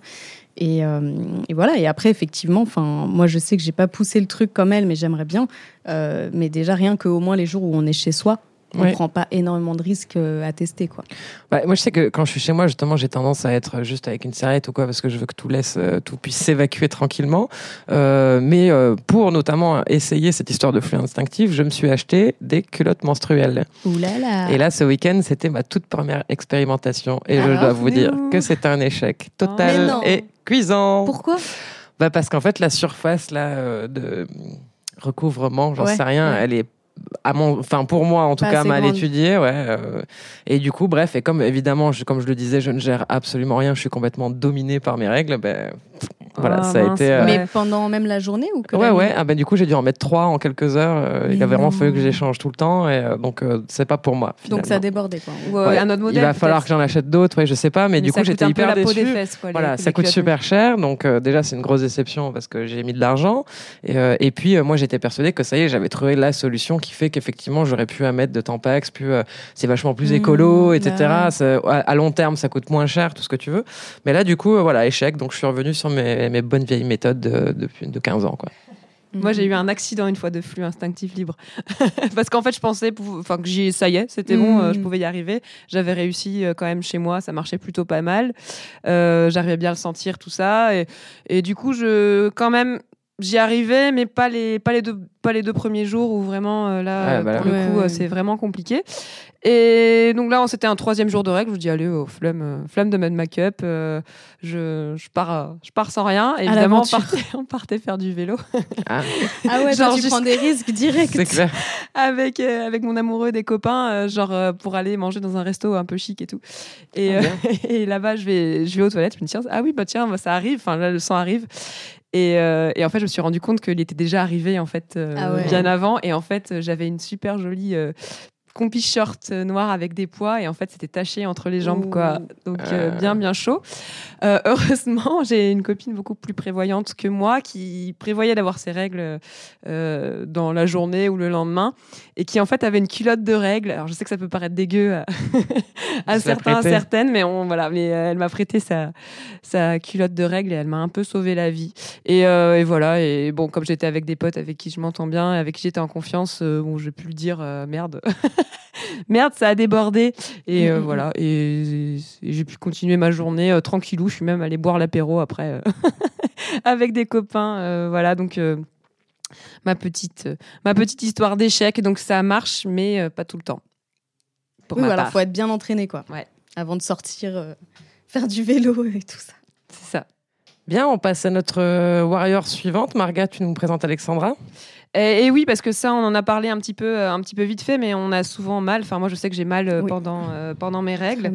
Et, euh, et voilà. Et après, effectivement, enfin, moi je sais que j'ai pas poussé le truc comme elle, mais j'aimerais bien. Euh, mais déjà rien qu'au moins les jours où on est chez soi. On Ouais. prend pas énormément de risques euh, à tester, quoi. Bah, moi, je sais que quand je suis chez moi, justement, j'ai tendance à être juste avec une serviette ou quoi, parce que je veux que tout laisse, euh, tout puisse s'évacuer tranquillement. Euh, mais euh, pour notamment essayer cette histoire de flux instinctif, je me suis acheté des culottes menstruelles. Ouh là là. Et là, ce week-end, c'était ma toute première expérimentation. Et je dois vous dire que c'est un échec Mais total et cuisant. Pourquoi? Bah Parce qu'en fait, la surface là, de recouvrement, j'en Ouais, sais rien, ouais. elle est. À mon, enfin pour moi en tout Pas cas mal grande. étudiée ouais euh, et du coup bref et comme évidemment je, comme je le disais je ne gère absolument rien je suis complètement dominée par mes règles ben Voilà, Ah, ça a été. euh, Mais pendant même la journée ou que Ouais, ouais. Ah ben, du coup, j'ai dû en mettre trois en quelques heures. euh, il a vraiment non. fallu que j'échange tout le temps. Et euh, donc, euh, c'est pas pour moi. Donc ça a finalement. débordé quoi. Ou, euh, Ouais, un autre modèle. Il va falloir que j'en achète d'autres, ouais, je sais pas, mais, Mais du ça coup coûte j'étais hyper déçu. des fesses, quoi, voilà, les ça coûte super cher, donc euh, déjà c'est une grosse déception parce que j'ai mis de l'argent et, euh, et puis euh, moi j'étais persuadée que ça y est, j'avais trouvé la solution qui fait qu'effectivement j'aurais pu à mettre de Tampax, puis euh, c'est vachement plus Mmh, écolo, bah etc. ouais. Ça- à, à long terme ça coûte moins cher, tout ce que tu veux. Mais là du coup euh, voilà échec, donc je suis revenu sur mes, mes bonnes vieilles méthodes de, depuis de 15 ans quoi. Moi, j'ai eu un accident une fois de flux instinctif libre. <laughs> Parce qu'en fait, je pensais enfin, que j'y, ça y est, c'était bon, euh, je Mhm. pouvais y arriver. J'avais réussi euh, quand même chez moi, ça marchait plutôt pas mal. Euh, J'arrivais bien à le sentir, tout ça. Et, et du coup, je, quand même, j'y arrivais, mais pas les, pas les, deux, pas les deux premiers jours où vraiment, euh, là, Ouais, euh, bah là. pour le Ouais, coup, ouais. euh, c'est vraiment compliqué. Et donc là, c'était un troisième jour de règle. Je dis, allez, oh, flemme, euh, flemme de mettre make-up. euh, je, je, pars, je pars sans rien. Et évidemment, on partait, <laughs> on partait faire du vélo. Ah, <laughs> Ah ouais, Genre toi, tu juste- prends des risques directs. c'est clair. avec euh, avec mon amoureux des copains euh, genre euh, pour aller manger dans un resto un peu chic et tout et, Ah, euh, <laughs> et là-bas je vais je vais aux toilettes je me dis tiens, ah oui bah tiens bah, ça arrive enfin là le sang arrive et, euh, et en fait je me suis rendu compte qu'il était déjà arrivé en fait euh, Ah ouais. bien avant et en fait euh, j'avais une super jolie euh, compi short euh, noir avec des pois et en fait c'était taché entre les jambes quoi. Donc euh, Euh. bien bien chaud. Euh, heureusement <laughs> j'ai une copine beaucoup plus prévoyante que moi qui prévoyait d'avoir ses règles euh, dans la journée ou le lendemain et qui en fait avait une culotte de règles. Alors je sais que ça peut paraître dégueu à, <laughs> à certains à certaines mais on voilà mais elle m'a prêté sa sa culotte de règles et elle m'a un peu sauvé la vie. Et, et voilà et bon comme j'étais avec des potes avec qui je m'entends bien et avec qui j'étais en confiance bon j'ai pu le dire merde <laughs> <laughs> merde ça a débordé et euh, <laughs> voilà et, et j'ai pu continuer ma journée euh, tranquillou je suis même allée boire l'apéro après euh, <laughs> avec des copains euh, voilà donc euh, ma petite euh, ma petite histoire d'échec donc ça marche mais euh, pas tout le temps pour oui, ma alors part. faut être bien entraîné quoi. Ouais. Avant de sortir, euh, faire du vélo et tout ça. c'est ça Bien, on passe à notre warrior suivante. Marga, tu nous présentes Alexandra. Et, et oui, parce que ça, on en a parlé un petit peu, euh, un petit peu vite fait, mais on a souvent mal. Enfin, moi, je sais que j'ai mal euh, Oui. pendant, euh, pendant mes règles.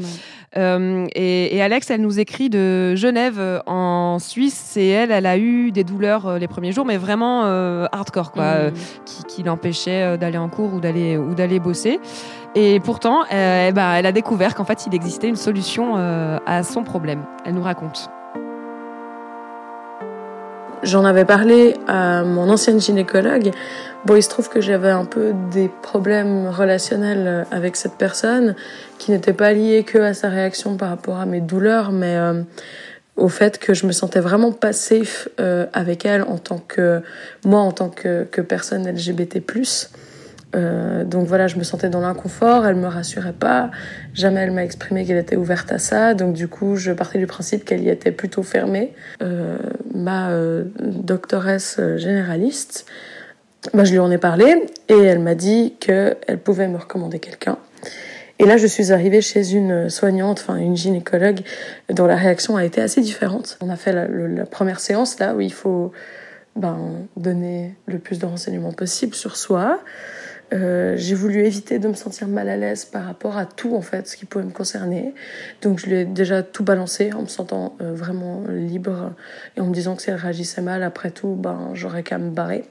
Euh, et, et Alex, elle nous écrit de Genève, en Suisse. Et elle, elle a eu des douleurs les premiers jours, mais vraiment euh, hardcore, quoi, euh, Mm. qui, qui l'empêchaient euh, d'aller en cours ou d'aller ou d'aller bosser. Et pourtant, euh, bah, elle a découvert qu'en fait, il existait une solution à son problème. Elle nous raconte. J'en avais parlé à mon ancienne gynécologue. Bon, il se trouve que j'avais un peu des problèmes relationnels avec cette personne qui n'étaient pas liés que à sa réaction par rapport à mes douleurs, mais euh, au fait que je me sentais vraiment pas safe euh, avec elle en tant que moi en tant que, que personne LGBT+. Euh, donc voilà, je me sentais dans l'inconfort, elle me rassurait pas, jamais elle m'a exprimé qu'elle était ouverte à ça, donc du coup je partais du principe qu'elle y était plutôt fermée. Euh, ma euh, doctoresse généraliste, bah, je lui en ai parlé et elle m'a dit qu'elle pouvait me recommander quelqu'un. Et là, je suis arrivée chez une soignante, enfin une gynécologue, dont la réaction a été assez différente. On a fait la, la première séance là où il faut ben, donner le plus de renseignements possible sur soi. Euh, j'ai voulu éviter de me sentir mal à l'aise par rapport à tout en fait ce qui pouvait me concerner. Donc je lui ai déjà tout balancé en me sentant euh, vraiment libre et en me disant que si elle réagissait mal après tout, ben j'aurais qu'à me barrer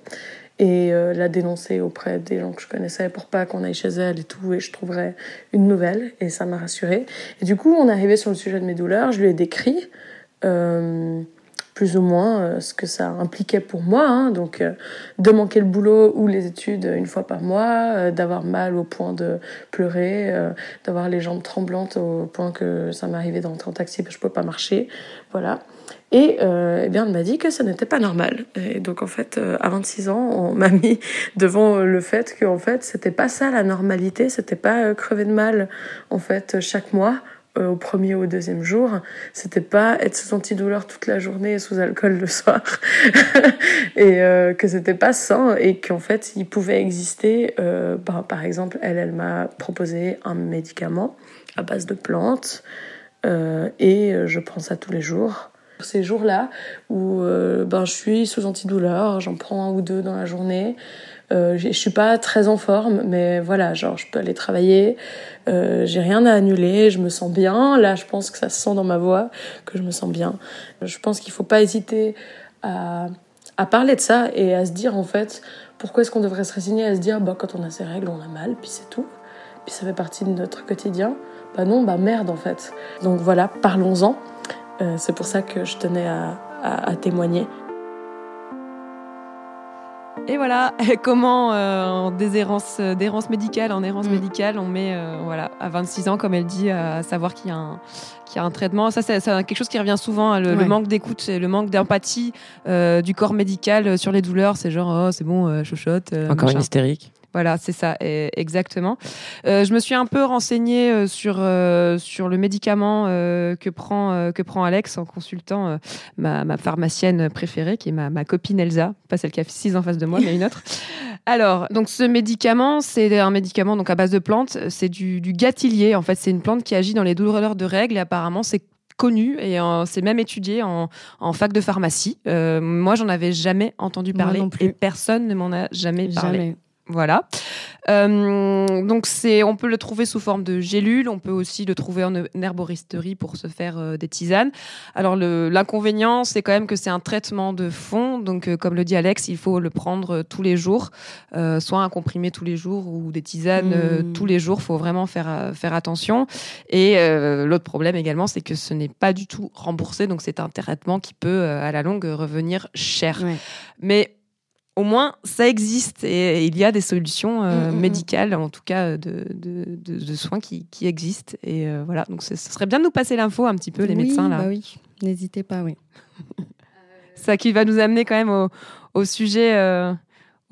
et euh, la dénoncer auprès des gens que je connaissais pour pas qu'on aille chez elle et tout et je trouverais une nouvelle et ça m'a rassurée. Et du coup on est arrivé sur le sujet de mes douleurs, je lui ai décrit plus ou moins euh, ce que ça impliquait pour moi, hein. donc euh, de manquer le boulot ou les études une fois par mois, euh, d'avoir mal au point de pleurer, d'avoir les jambes tremblantes au point que ça m'arrivait d'entrer en taxi parce que je pouvais pas marcher, voilà. Et euh, eh bien, elle m'a dit que ça n'était pas normal. Et donc, en fait, euh, à 26 ans, on m'a mis devant le fait que, en fait, c'était pas ça la normalité, c'était pas crever de mal, en fait, chaque mois au premier ou au deuxième jour. C'était pas être sous antidouleur toute la journée et sous alcool le soir. <laughs> et euh, que c'était pas sain et qu'en fait, il pouvait exister, euh, par, exemple, elle, elle m'a proposé un médicament à base de plantes euh, et euh, je prends ça tous les jours. Ces jours-là où euh, ben, je suis sous antidouleur, j'en prends un ou deux dans la journée. Euh, je suis pas très en forme, mais voilà, genre je peux aller travailler. Euh, j'ai rien à annuler, je me sens bien. Là, je pense que ça se sent dans ma voix que je me sens bien. Je pense qu'il faut pas hésiter à, parler de ça et à se dire en fait pourquoi est-ce qu'on devrait se résigner à se dire bah quand on a ses règles on a mal puis c'est tout puis ça fait partie de notre quotidien bah non bah merde en fait donc voilà parlons-en euh, c'est pour ça que je tenais à témoigner Et voilà, <laughs> comment euh, en déshérence, euh, d'errance médicale en errance médicale, on met euh, voilà, à 26 ans, comme elle dit, à savoir qu'il y a un, qu'il y a un traitement. Ça, c'est c'est quelque chose qui revient souvent, hein, le, manque d'écoute, le manque d'empathie euh, du corps médical euh, sur les douleurs. C'est genre, oh, c'est bon, euh, chochotte. Encore une hystérique. Voilà, c'est ça, et- exactement. Euh, je me suis un peu renseignée euh, sur euh, sur le médicament euh, que prend euh, que prend Alex en consultant euh, ma, ma pharmacienne préférée, qui est ma, ma copine Elsa, pas celle qui a six en face de moi, mais une autre. <laughs> Alors, donc ce médicament, c'est un médicament donc à base de plantes. C'est du, du gâtillier. En fait, c'est une plante qui agit dans les douleurs de règles. Et apparemment, c'est connu et c'est même étudié en, en fac de pharmacie. Euh, moi, j'en avais jamais entendu Moi parler non plus. et personne ne m'en a jamais parlé. Jamais. Voilà. Euh, donc c'est, on peut le trouver sous forme de gélule. On peut aussi le trouver en, herboristerie pour se faire euh, des tisanes. Alors l'inconvénient, c'est quand même que c'est un traitement de fond. Donc euh, comme le dit Alex, il faut le prendre tous les jours, soit un comprimé tous les jours ou des tisanes euh, Mm. tous les jours. Faut vraiment faire faire attention. Et l'autre problème également, c'est que ce n'est pas du tout remboursé. Donc c'est un traitement qui peut à la longue revenir cher. Ouais. Mais au moins, ça existe et il y a des solutions euh, Mm, mm, mm. médicales, en tout cas de, de, de- de soins qui, qui existent. Et euh, voilà, donc ce ce serait bien de nous passer l'info un petit peu, les Oui, médecins là. Bah oui, n'hésitez pas, oui. <laughs> Ça qui va nous amener quand même au, au sujet, euh,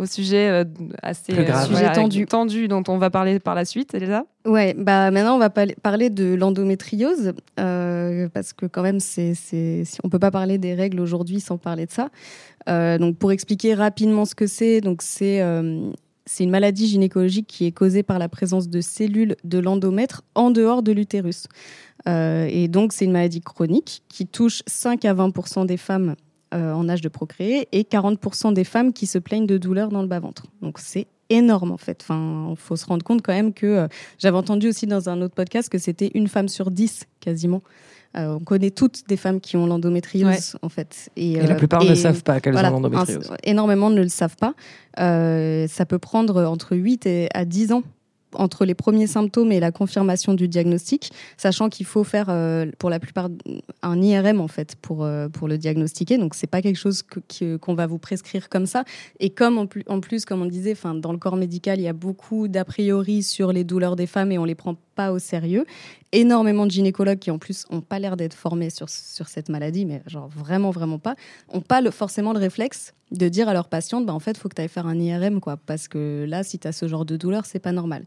au sujet euh, assez. Sujet tendu. tendu dont on va parler par la suite, Elsa. Ouais, bah maintenant on va parler de l'endométriose euh, parce que quand même c'est c'est si on peut pas parler des règles aujourd'hui sans parler de ça. Euh, donc pour expliquer rapidement ce que c'est, donc c'est euh, c'est une maladie gynécologique qui est causée par la présence de cellules de l'endomètre en dehors de l'utérus. Euh, et donc c'est une maladie chronique qui touche 5 à 20% des femmes euh, en âge de procréer et 40 des femmes qui se plaignent de douleurs dans le bas-ventre. Donc c'est énorme en fait. Enfin, il faut se rendre compte quand même que euh, j'avais entendu aussi dans un autre podcast que c'était une femme sur dix quasiment. Euh, on connaît toutes des femmes qui ont l'endométriose Ouais. en fait. Et la plupart ne savent pas qu'elles ont l'endométriose. énormément ne le savent pas. Ça peut prendre entre 8 et à 10 ans entre les premiers symptômes et la confirmation du diagnostic, sachant qu'il faut faire euh, pour la plupart un IRM en fait pour euh, pour le diagnostiquer. Donc c'est pas quelque chose qu'on va vous prescrire comme ça. Et comme en plus, en plus comme on disait, enfin dans le corps médical, il y a beaucoup d'a priori sur les douleurs des femmes et on les prend pas au sérieux. Énormément de gynécologues qui en plus ont pas l'air d'être formés sur sur cette maladie, mais genre vraiment vraiment pas, ont pas le, forcément le réflexe de dire à leurs patientes, bah, en fait, il faut que tu ailles faire un IRM, quoi, parce que là, si tu as ce genre de douleur, c'est pas normal.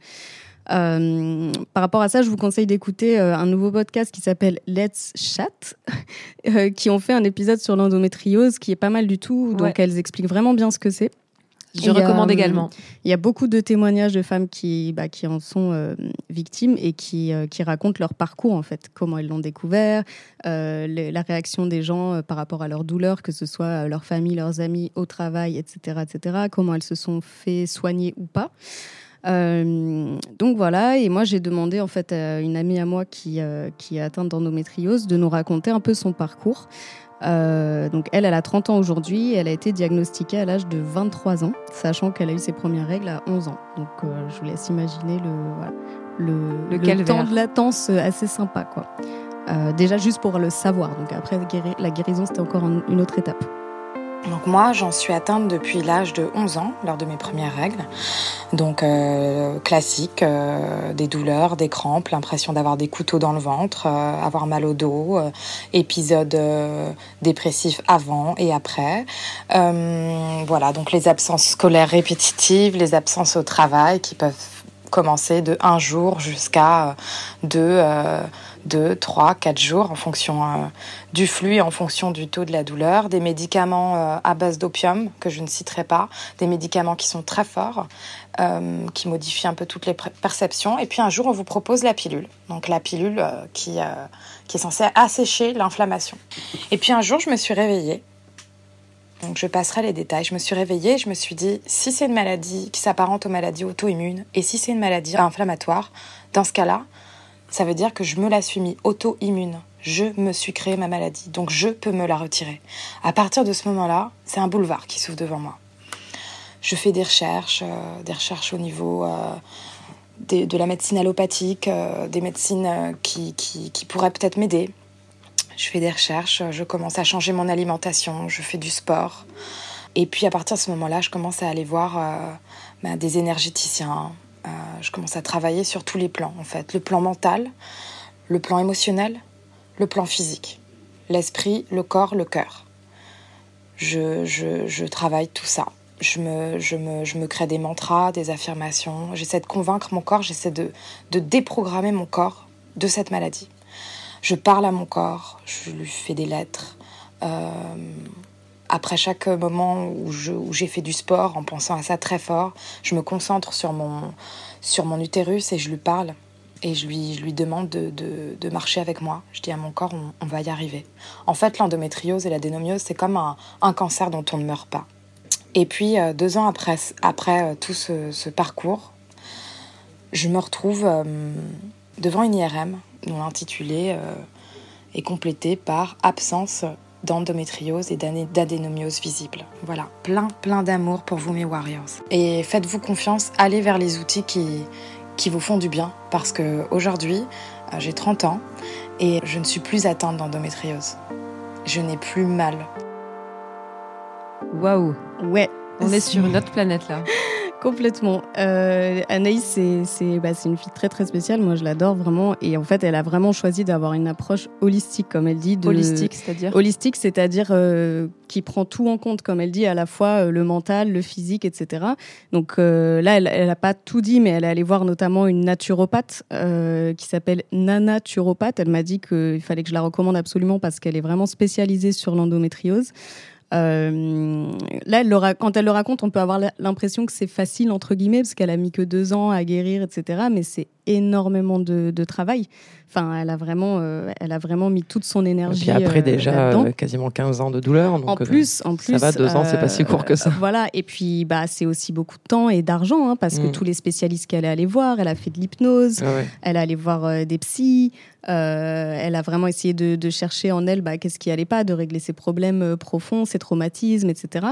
Euh, par rapport à ça, je vous conseille d'écouter euh, un nouveau podcast qui s'appelle Let's Chat, <laughs> euh, qui ont fait un épisode sur l'endométriose qui est pas mal du tout. Donc, Ouais. elles expliquent vraiment bien ce que c'est. Je recommande euh, également. Il y a beaucoup de témoignages de femmes qui, bah, qui en sont euh, victimes et qui, euh, qui racontent leur parcours, en fait, comment elles l'ont découvert, la réaction des gens par rapport à leur douleur, que ce soit leur famille, leurs amis, au travail, etc., etc., comment elles se sont fait soigner ou pas. Euh, donc voilà, et moi j'ai demandé en fait à une amie à moi qui, euh, qui est atteinte d'endométriose de nous raconter un peu son parcours. Euh, donc elle, elle a 30 ans aujourd'hui, elle a été diagnostiquée à l'âge de 23 ans, sachant qu'elle a eu ses premières règles à 11 ans. Donc euh, je vous laisse imaginer le, voilà, le, Le temps de latence assez sympa. quoi. Euh, déjà juste pour le savoir, donc après la guérison c'était encore un- une autre étape. Donc moi, j'en suis atteinte depuis l'âge de 11 ans, lors de mes premières règles. Donc euh, classique, euh, des douleurs, des crampes, l'impression d'avoir des couteaux dans le ventre, euh, avoir mal au dos, épisode dépressif avant et après. Voilà, donc les absences scolaires répétitives, les absences au travail qui peuvent commencer de un jour jusqu'à deux, euh, deux, trois, quatre jours en fonction euh, du flux en fonction du taux de la douleur, des médicaments euh, à base d'opium que je ne citerai pas, des médicaments qui sont très forts, euh, qui modifient un peu toutes les perceptions. Et puis un jour, on vous propose la pilule, donc la pilule qui, qui est censée assécher l'inflammation. Et puis un jour, je me suis réveillée Donc je passerai les détails. Je me suis réveillée, je me suis dit, si c'est une maladie qui s'apparente aux maladies auto-immunes, et si c'est une maladie inflammatoire, dans ce cas-là, ça veut dire que je me la suis mis auto-immune. Je me suis créé ma maladie, donc je peux me la retirer. À partir de ce moment-là, c'est un boulevard qui s'ouvre devant moi. Je fais des recherches, euh, des recherches au niveau euh, de la médecine allopathique, euh, des médecines qui, qui, pourraient peut-être m'aider. Je fais des recherches, je commence à changer mon alimentation, je fais du sport. Et puis à partir de ce moment-là, je commence à aller voir ben, des énergéticiens. Je commence à travailler sur tous les plans, en fait. Le plan mental, le plan émotionnel, le plan physique. L'esprit, le corps, le cœur. Je, je, je travaille tout ça. Je me, je, me, je me crée des mantras, des affirmations. J'essaie de convaincre mon corps, j'essaie de, de déprogrammer mon corps de cette maladie. Je parle à mon corps, je lui fais des lettres. Euh, après chaque moment où j'ai fait du sport, en pensant à ça très fort, je me concentre sur mon, sur mon utérus et je lui parle. Et je lui, je lui demande de, de- marcher avec moi. Je dis à mon corps, on, va y arriver. En fait, l'endométriose et l'adénomiose, c'est comme un, un cancer dont on ne meurt pas. Et puis, euh, deux ans après, après euh, tout ce, ce parcours, je me retrouve euh, devant une IRM dont l'intitulé euh, est complété par absence d'endométriose et d'adé- d'adénomiose visible. Voilà, plein, plein d'amour pour vous mes warriors. Et faites-vous confiance, allez vers les outils qui, qui vous font du bien, parce que aujourd'hui, euh, j'ai 30 ans et je ne suis plus atteinte d'endométriose. Je n'ai plus mal. Waouh. Ouais. On est sur une autre planète là. <laughs> Complètement. Euh, Anaïs, c'est c'est bah, c'est une fille très très spéciale. Moi, je l'adore vraiment. Et en fait, elle a vraiment choisi d'avoir une approche holistique, comme elle dit. De... Holistique, c'est-à-dire Holistique, c'est-à-dire euh, qui prend tout en compte, comme elle dit, à la fois euh, le mental, le physique, etc. Donc euh, là, elle n'a pas tout dit, mais elle est allée voir notamment une naturopathe euh, qui s'appelle Nana Turopathe. Elle m'a dit qu'il fallait que je la recommande absolument parce qu'elle est vraiment spécialisée sur l'endométriose. Euh, là, quand elle le raconte, on peut avoir l'impression que c'est facile, entre guillemets, parce qu'elle a mis que deux ans à guérir, etc. Mais c'est énormément de, de travail. Enfin, elle a, vraiment, euh, elle a vraiment mis toute son Et énergie. puis après, euh, déjà, euh, quasiment 15 ans de douleur. Donc, En plus, en plus, Ça va, deux ans, c'est pas si court que ça. Voilà, et puis bah c'est aussi beaucoup de temps et d'argent, hein, parce que Mm. tous les spécialistes qu'elle est allée voir, elle a fait de l'hypnose, Ah ouais. elle est allée voir des psys, elle a vraiment essayé de, de chercher en elle bah, qu'est-ce qui allait pas, de régler ses problèmes profonds, ses traumatismes, etc.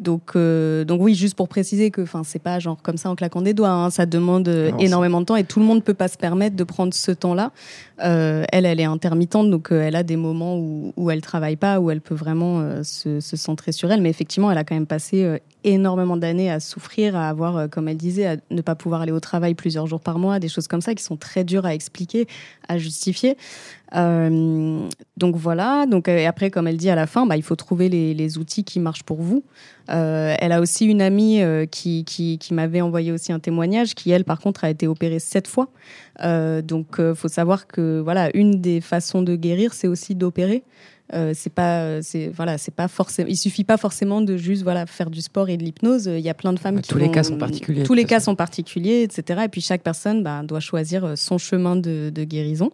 Donc, donc oui, juste pour préciser que, enfin, c'est pas genre comme ça en claquant des doigts, hein, ça demande Non, énormément de temps et tout le monde peut pas se permettre de prendre ce temps-là. Euh, elle, elle est intermittente, donc euh, elle a des moments où, où elle travaille pas, où elle peut vraiment euh, se, centrer sur elle. Mais effectivement, elle a quand même passé énormément d'années à souffrir, à avoir, comme elle disait, à ne pas pouvoir aller au travail plusieurs jours par mois, des choses comme ça qui sont très dures à expliquer, à justifier. Donc voilà. Donc et après, comme elle dit à la fin, bah, il faut trouver les, outils qui marchent pour vous. Elle a aussi une amie qui, qui, m'avait envoyé aussi un témoignage, qui elle, par contre, a été opérée sept fois. Donc, faut savoir que voilà, une des façons de guérir, c'est aussi d'opérer. Euh, c'est pas, c'est voilà, c'est pas forcément. Il suffit pas forcément de juste voilà faire du sport et de l'hypnose. Il y a plein de femmes qui tous les cas sont particuliers, Tous les cas sont particuliers, etc. Et puis chaque personne bah, doit choisir son chemin de, de guérison.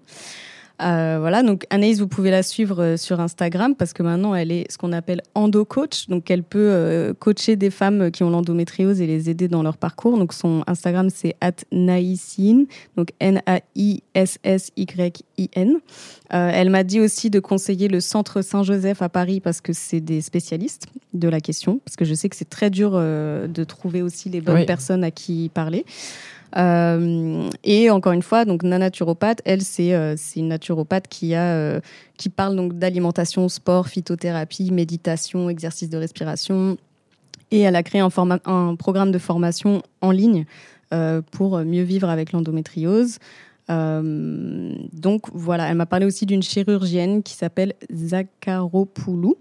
Euh, voilà, donc Anaïs, vous pouvez la suivre euh, sur Instagram parce que maintenant elle est ce qu'on appelle endo-coach. Donc elle peut euh, coacher des femmes qui ont l'endométriose et les aider dans leur parcours. Donc son Instagram c'est @naïsine, donc N-A-I-S-S-Y-I-N. Euh, elle m'a dit aussi de conseiller le Centre Saint-Joseph à Paris parce que c'est des spécialistes de la question. Parce que je sais que c'est très dur de trouver aussi les bonnes Oui. personnes à qui parler. Euh, et encore une fois, donc Naturopathe, elle c'est euh, c'est une naturopathe qui euh, parle d'alimentation, sport, phytothérapie, méditation, exercice de respiration, et elle a créé un, programme de formation en ligne pour mieux vivre avec l'endométriose. Donc voilà, elle m'a parlé aussi d'une chirurgienne qui s'appelle Zakharopoulou,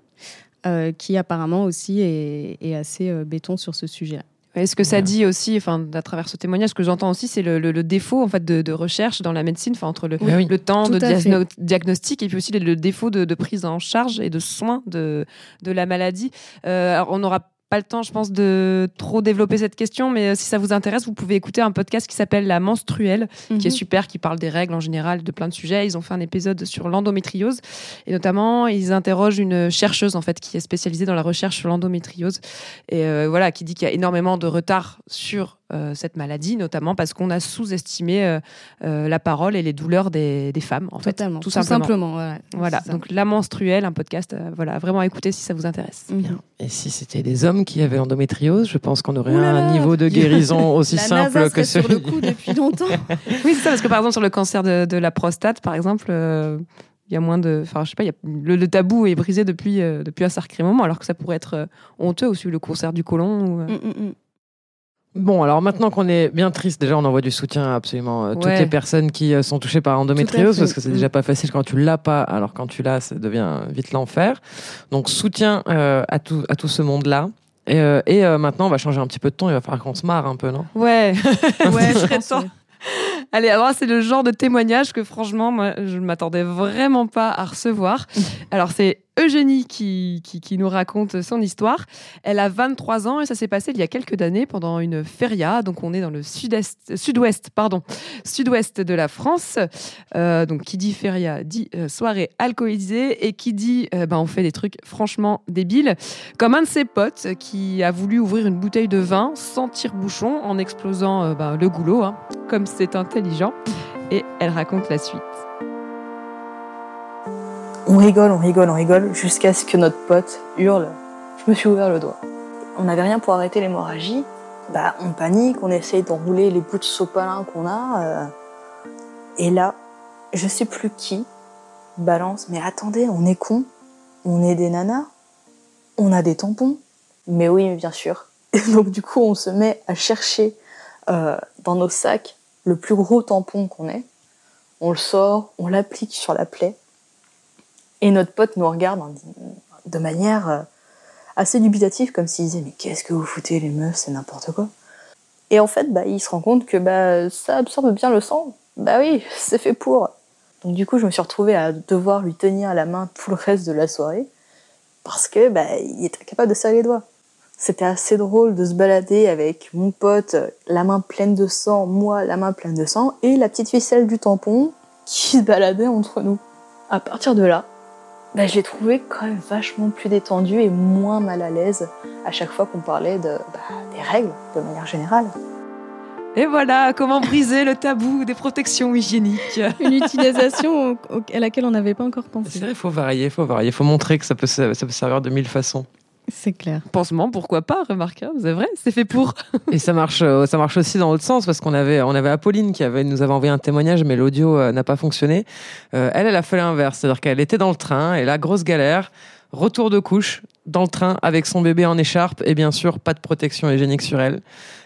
euh, qui apparemment aussi est, assez béton sur ce sujet-là. Est-ce que ça dit aussi, enfin, à travers ce témoignage, ce que j'entends aussi, c'est le, le- le défaut en fait de, de recherche dans la médecine, enfin entre le, Oui, oui. le temps Tout de à diagno- fait. diagnostic et puis aussi le, le défaut de, de prise en charge et de soins de, de la maladie. Euh, alors on aura pas le temps, je pense, de trop développer cette question, mais euh, si ça vous intéresse, vous pouvez écouter un podcast qui s'appelle La Menstruelle, qui est Mhm. super, qui parle des règles en général, de plein de sujets. Ils ont fait un épisode sur l'endométriose et notamment ils interrogent une chercheuse en fait qui est spécialisée dans la recherche sur l'endométriose et euh, voilà qui dit qu'il y a énormément de retard sur euh, cette maladie, notamment parce qu'on a sous-estimé euh, euh, la parole et les douleurs des, des femmes, en fait, Totalement, tout tout simplement. simplement, ouais, voilà, donc La Menstruelle, un podcast, euh, voilà, vraiment à écouter si ça vous intéresse. Et si c'était des hommes qui avaient l'endométriose, je pense qu'on aurait un niveau de <laughs> guérison aussi La simple NASA que serait sur le celui. coup depuis longtemps. <laughs> oui, c'est ça, parce que par exemple, sur le cancer de, de la prostate, par exemple, euh, il y a moins de. Enfin, je sais pas, il y a- le, le tabou est brisé depuis, euh, depuis un sacré moment, alors que ça pourrait être euh, honteux aussi, le cancer du côlon. Ou, euh, Mm, Bon, alors maintenant qu'on est bien triste, déjà on envoie du soutien à absolument euh, toutes Ouais. les personnes qui euh, sont touchées par endométriose, parce que c'est déjà pas facile quand tu l'as pas, alors quand tu l'as, ça devient vite l'enfer. Donc soutien euh, à, tout, à tout ce monde-là. Et, euh, et, euh, maintenant, on va changer un petit peu de ton, il va falloir qu'on se marre un peu, non? Ouais, <laughs> ouais, je serais temps. Allez, alors c'est le genre de témoignage que franchement, moi, je ne m'attendais vraiment pas à recevoir. <laughs> Alors c'est Eugénie qui, nous raconte son histoire. Elle a 23 ans et ça s'est passé il y a quelques années pendant une feria. Donc on est dans le sud-ouest, pardon, sud-ouest de la France. Euh, donc qui dit feria dit euh, soirée alcoolisée et qui dit ben, on fait des trucs franchement débiles. Comme un de ses potes qui a voulu ouvrir une bouteille de vin sans tire-bouchon en explosant ben, le goulot, hein, comme c'est intelligent. Et elle raconte la suite. On rigole, on rigole, on rigole, jusqu'à ce que notre pote hurle Je me suis ouvert le doigt. On n'avait rien pour arrêter l'hémorragie. Bah, on panique, on essaye d'enrouler les bouts de sopalin qu'on a. euh, Et là, je sais plus qui balance Mais attendez, on est con. On est des nanas. On a des tampons. Mais oui, bien sûr. Et <laughs> donc, du coup, on se met à chercher euh, dans nos sacs le plus gros tampon qu'on ait. On le sort, on l'applique sur la plaie. Et notre pote nous regarde de manière euh, assez dubitative, comme s'il disait Mais qu'est-ce que vous foutez, les meufs, c'est n'importe quoi. Et en fait, bah, il se rend compte que bah, ça absorbe bien le sang. Bah oui, <laughs> c'est fait pour. Donc du coup, je me suis retrouvée à devoir lui tenir la main tout le reste de la soirée, parce que bah, il était incapable de serrer les doigts. C'était assez drôle de se balader avec mon pote, la main pleine de sang, moi, la main pleine de sang, et la petite ficelle du tampon qui se baladait entre nous. À partir de là, bah, je l'ai trouvé quand même vachement plus détendu et moins mal à l'aise à chaque fois qu'on parlait de, bah, des règles de manière générale. Et voilà comment briser le tabou des protections hygiéniques. <laughs> Une utilisation au- au- à laquelle on n'avait pas encore C'est pensé. vrai, il faut varier, il faut varier, il faut montrer que ça peut, ça peut servir de mille façons. C'est clair. Pansement, pourquoi pas, remarque, hein, c'est vrai, c'est fait pour. Et ça marche, euh, ça marche aussi dans l'autre sens parce qu'on avait, on avait Apolline qui avait, nous avait envoyé un témoignage, mais l'audio euh, n'a pas fonctionné. Euh, elle, elle a fait l'inverse, c'est-à-dire qu'elle était dans le train et là, grosse galère, retour de couche dans le train avec son bébé en écharpe et bien sûr pas de protection hygiénique sur elle.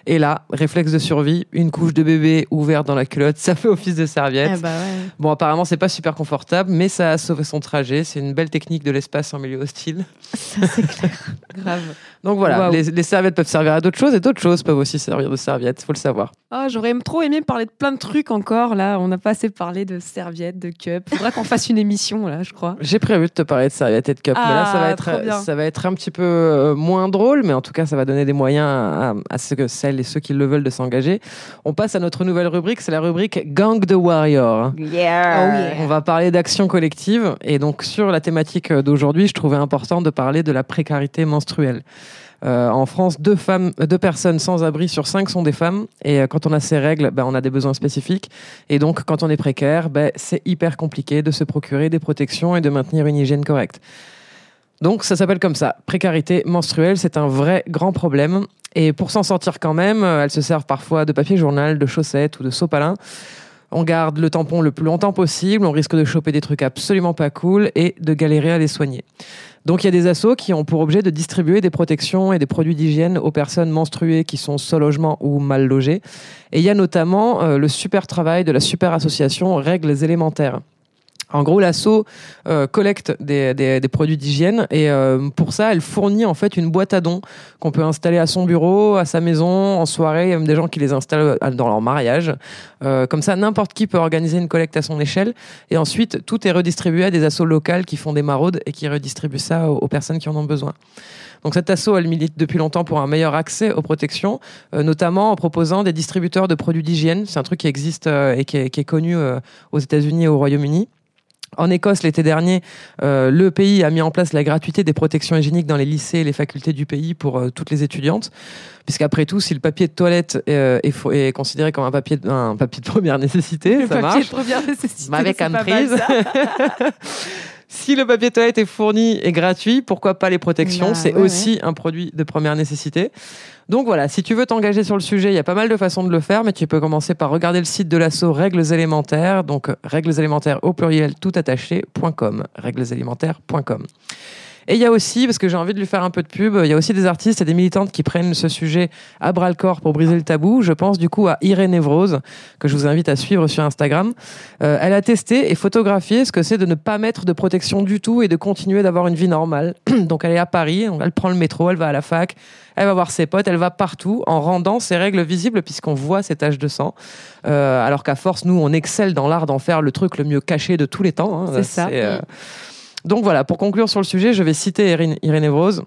Et là, réflexe de survie, une couche de bébé ouverte dans la culotte, ça fait office de serviette. Eh bah ouais. Bon, apparemment, c'est pas super confortable, mais ça a sauvé son trajet. C'est une belle technique de l'espace en milieu hostile. <laughs> Grave. Donc voilà, les, les serviettes peuvent servir à d'autres choses et d'autres choses peuvent aussi servir de serviettes, faut le savoir. Ah, j'aurais trop aimé parler de plein de trucs encore. Là, on n'a pas assez parlé de serviettes, de cups. Faudra qu'on fasse une émission là, je crois. J'ai prévu de te parler de serviettes et de cup, mais là ça va Ah, être ça va être un petit peu euh, moins drôle, mais en tout cas ça va donner des moyens à, à ceux que celles et ceux qui le veulent de s'engager. On passe à notre nouvelle rubrique, c'est la rubrique Gang de Warrior. Yeah. On va parler d'action collective et donc sur la thématique d'aujourd'hui, je trouvais important de parler de la précarité menstruelle. Euh, en France, deux, femmes, deux personnes sans abri sur cinq sont des femmes. Et euh, quand on a ces règles, ben, on a des besoins spécifiques. Et donc, quand on est précaire, ben, c'est hyper compliqué de se procurer des protections et de maintenir une hygiène correcte. Donc, ça s'appelle comme ça. Précarité menstruelle, c'est un vrai grand problème. Et pour s'en sortir quand même, euh, elles se servent parfois de papier journal, de chaussettes ou de sopalin. On garde le tampon le plus longtemps possible, on risque de choper des trucs absolument pas cool et de galérer à les soigner. Donc il y a des assos qui ont pour objet de distribuer des protections et des produits d'hygiène aux personnes menstruées qui sont sans logement ou mal logées. Et il y a notamment euh, le super travail de la super association Règles élémentaires. En gros, l'asso euh, collecte des, produits d'hygiène et euh, pour ça, elle fournit en fait une boîte à dons qu'on peut installer à son bureau, à sa maison, en soirée. Même des gens qui les installent euh, dans leur mariage. Euh, comme ça, n'importe qui peut organiser une collecte à son échelle et ensuite tout est redistribué à des assos locales qui font des maraudes et qui redistribuent ça aux, personnes qui en ont besoin. Donc cette asso, elle milite depuis longtemps pour un meilleur accès aux protections, notamment en proposant des distributeurs de produits d'hygiène. C'est un truc qui existe et qui est, connu aux États-Unis et au Royaume-Uni. En Écosse, l'été dernier, euh, le pays a mis en place la gratuité des protections hygiéniques dans les lycées et les facultés du pays pour euh, toutes les étudiantes. Puisqu'après tout, si le papier de toilette euh, est, est considéré comme un papier, de, un papier de première nécessité, Le ça papier marche. de première nécessité, Mais avec mal, prise. <laughs> si le papier toilette est fourni et gratuit, pourquoi pas les protections Bah, C'est ouais, aussi un produit de première nécessité. Donc voilà, si tu veux t'engager sur le sujet, il y a pas mal de façons de le faire, mais tu peux commencer par regarder le site de l'asso Règles élémentaires, donc règles élémentaires au pluriel tout attaché.com, règlesélémentaires.com. Et il y a aussi, parce que j'ai envie de lui faire un peu de pub, il y a aussi des artistes et des militantes qui prennent ce sujet à bras le corps pour briser le tabou. Je pense du coup à Irène Evrose, que je vous invite à suivre sur Instagram. Euh, elle a testé et photographié ce que c'est de ne pas mettre de protection du tout et de continuer d'avoir une vie normale. <clears throat> Donc elle est à Paris, elle prend le métro, elle va à la fac, elle va voir ses potes, elle va partout en rendant ses règles visibles puisqu'on voit ses taches de sang. Euh, alors qu'à force, nous, on excelle dans l'art d'en faire le truc le mieux caché de tous les temps. hein. C'est ça. euh, donc voilà, pour conclure sur le sujet, je vais citer Irène, Irène Evrose.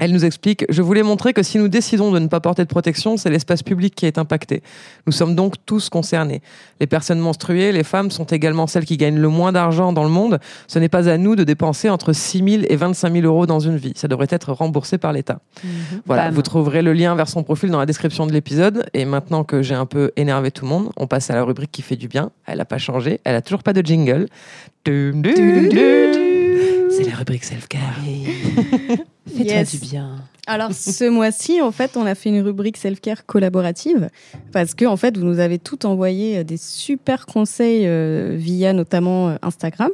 Elle nous explique Je voulais montrer que si nous décidons de ne pas porter de protection, c'est l'espace public qui est impacté. Nous sommes donc tous concernés. Les personnes menstruées, les femmes sont également celles qui gagnent le moins d'argent dans le monde. Ce n'est pas à nous de dépenser entre 6 000 et 25 000 euros dans une vie. Ça devrait être remboursé par l'État. Voilà, Bam. vous trouverez le lien vers son profil dans la description de l'épisode. Et maintenant que j'ai un peu énervé tout le monde, on passe à la rubrique qui fait du bien. Elle n'a pas changé, elle a toujours pas de jingle. Dum, dum, dum. C'est la rubrique self-care. <laughs> Fais-toi Yes. du bien. Alors ce mois-ci, en fait, on a fait une rubrique self-care collaborative parce que en fait, vous nous avez tout envoyé euh, des super conseils euh, via notamment euh, Instagram.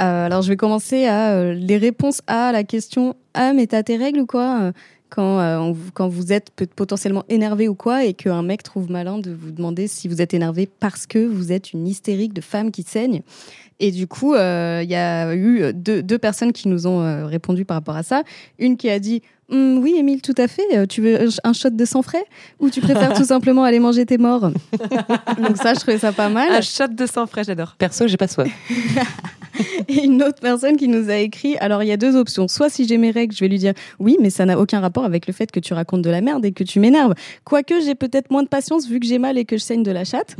Euh, alors je vais commencer à euh, les réponses à la question ah mais t'as tes règles ou quoi quand, on quand vous êtes potentiellement énervé ou quoi et qu'un mec trouve malin de vous demander si vous êtes énervé parce que vous êtes une hystérique de femme qui saigne? Et du coup, euh, il y a eu deux, personnes qui nous ont euh, répondu par rapport à ça. Une qui a dit Hum, Oui, Émile, tout à fait. Euh, Tu veux un shot de sang frais Ou tu préfères tout simplement aller manger tes morts? <laughs> Donc, ça, je trouvais ça pas mal. Un shot de sang frais, j'adore. Perso, j'ai pas soif. <laughs> Et une autre personne qui nous a écrit alors il y a deux options. Soit si j'ai mes règles, je vais lui dire oui, mais ça n'a aucun rapport avec le fait que tu racontes de la merde et que tu m'énerves. Quoique j'ai peut-être moins de patience vu que j'ai mal et que je saigne de la chatte.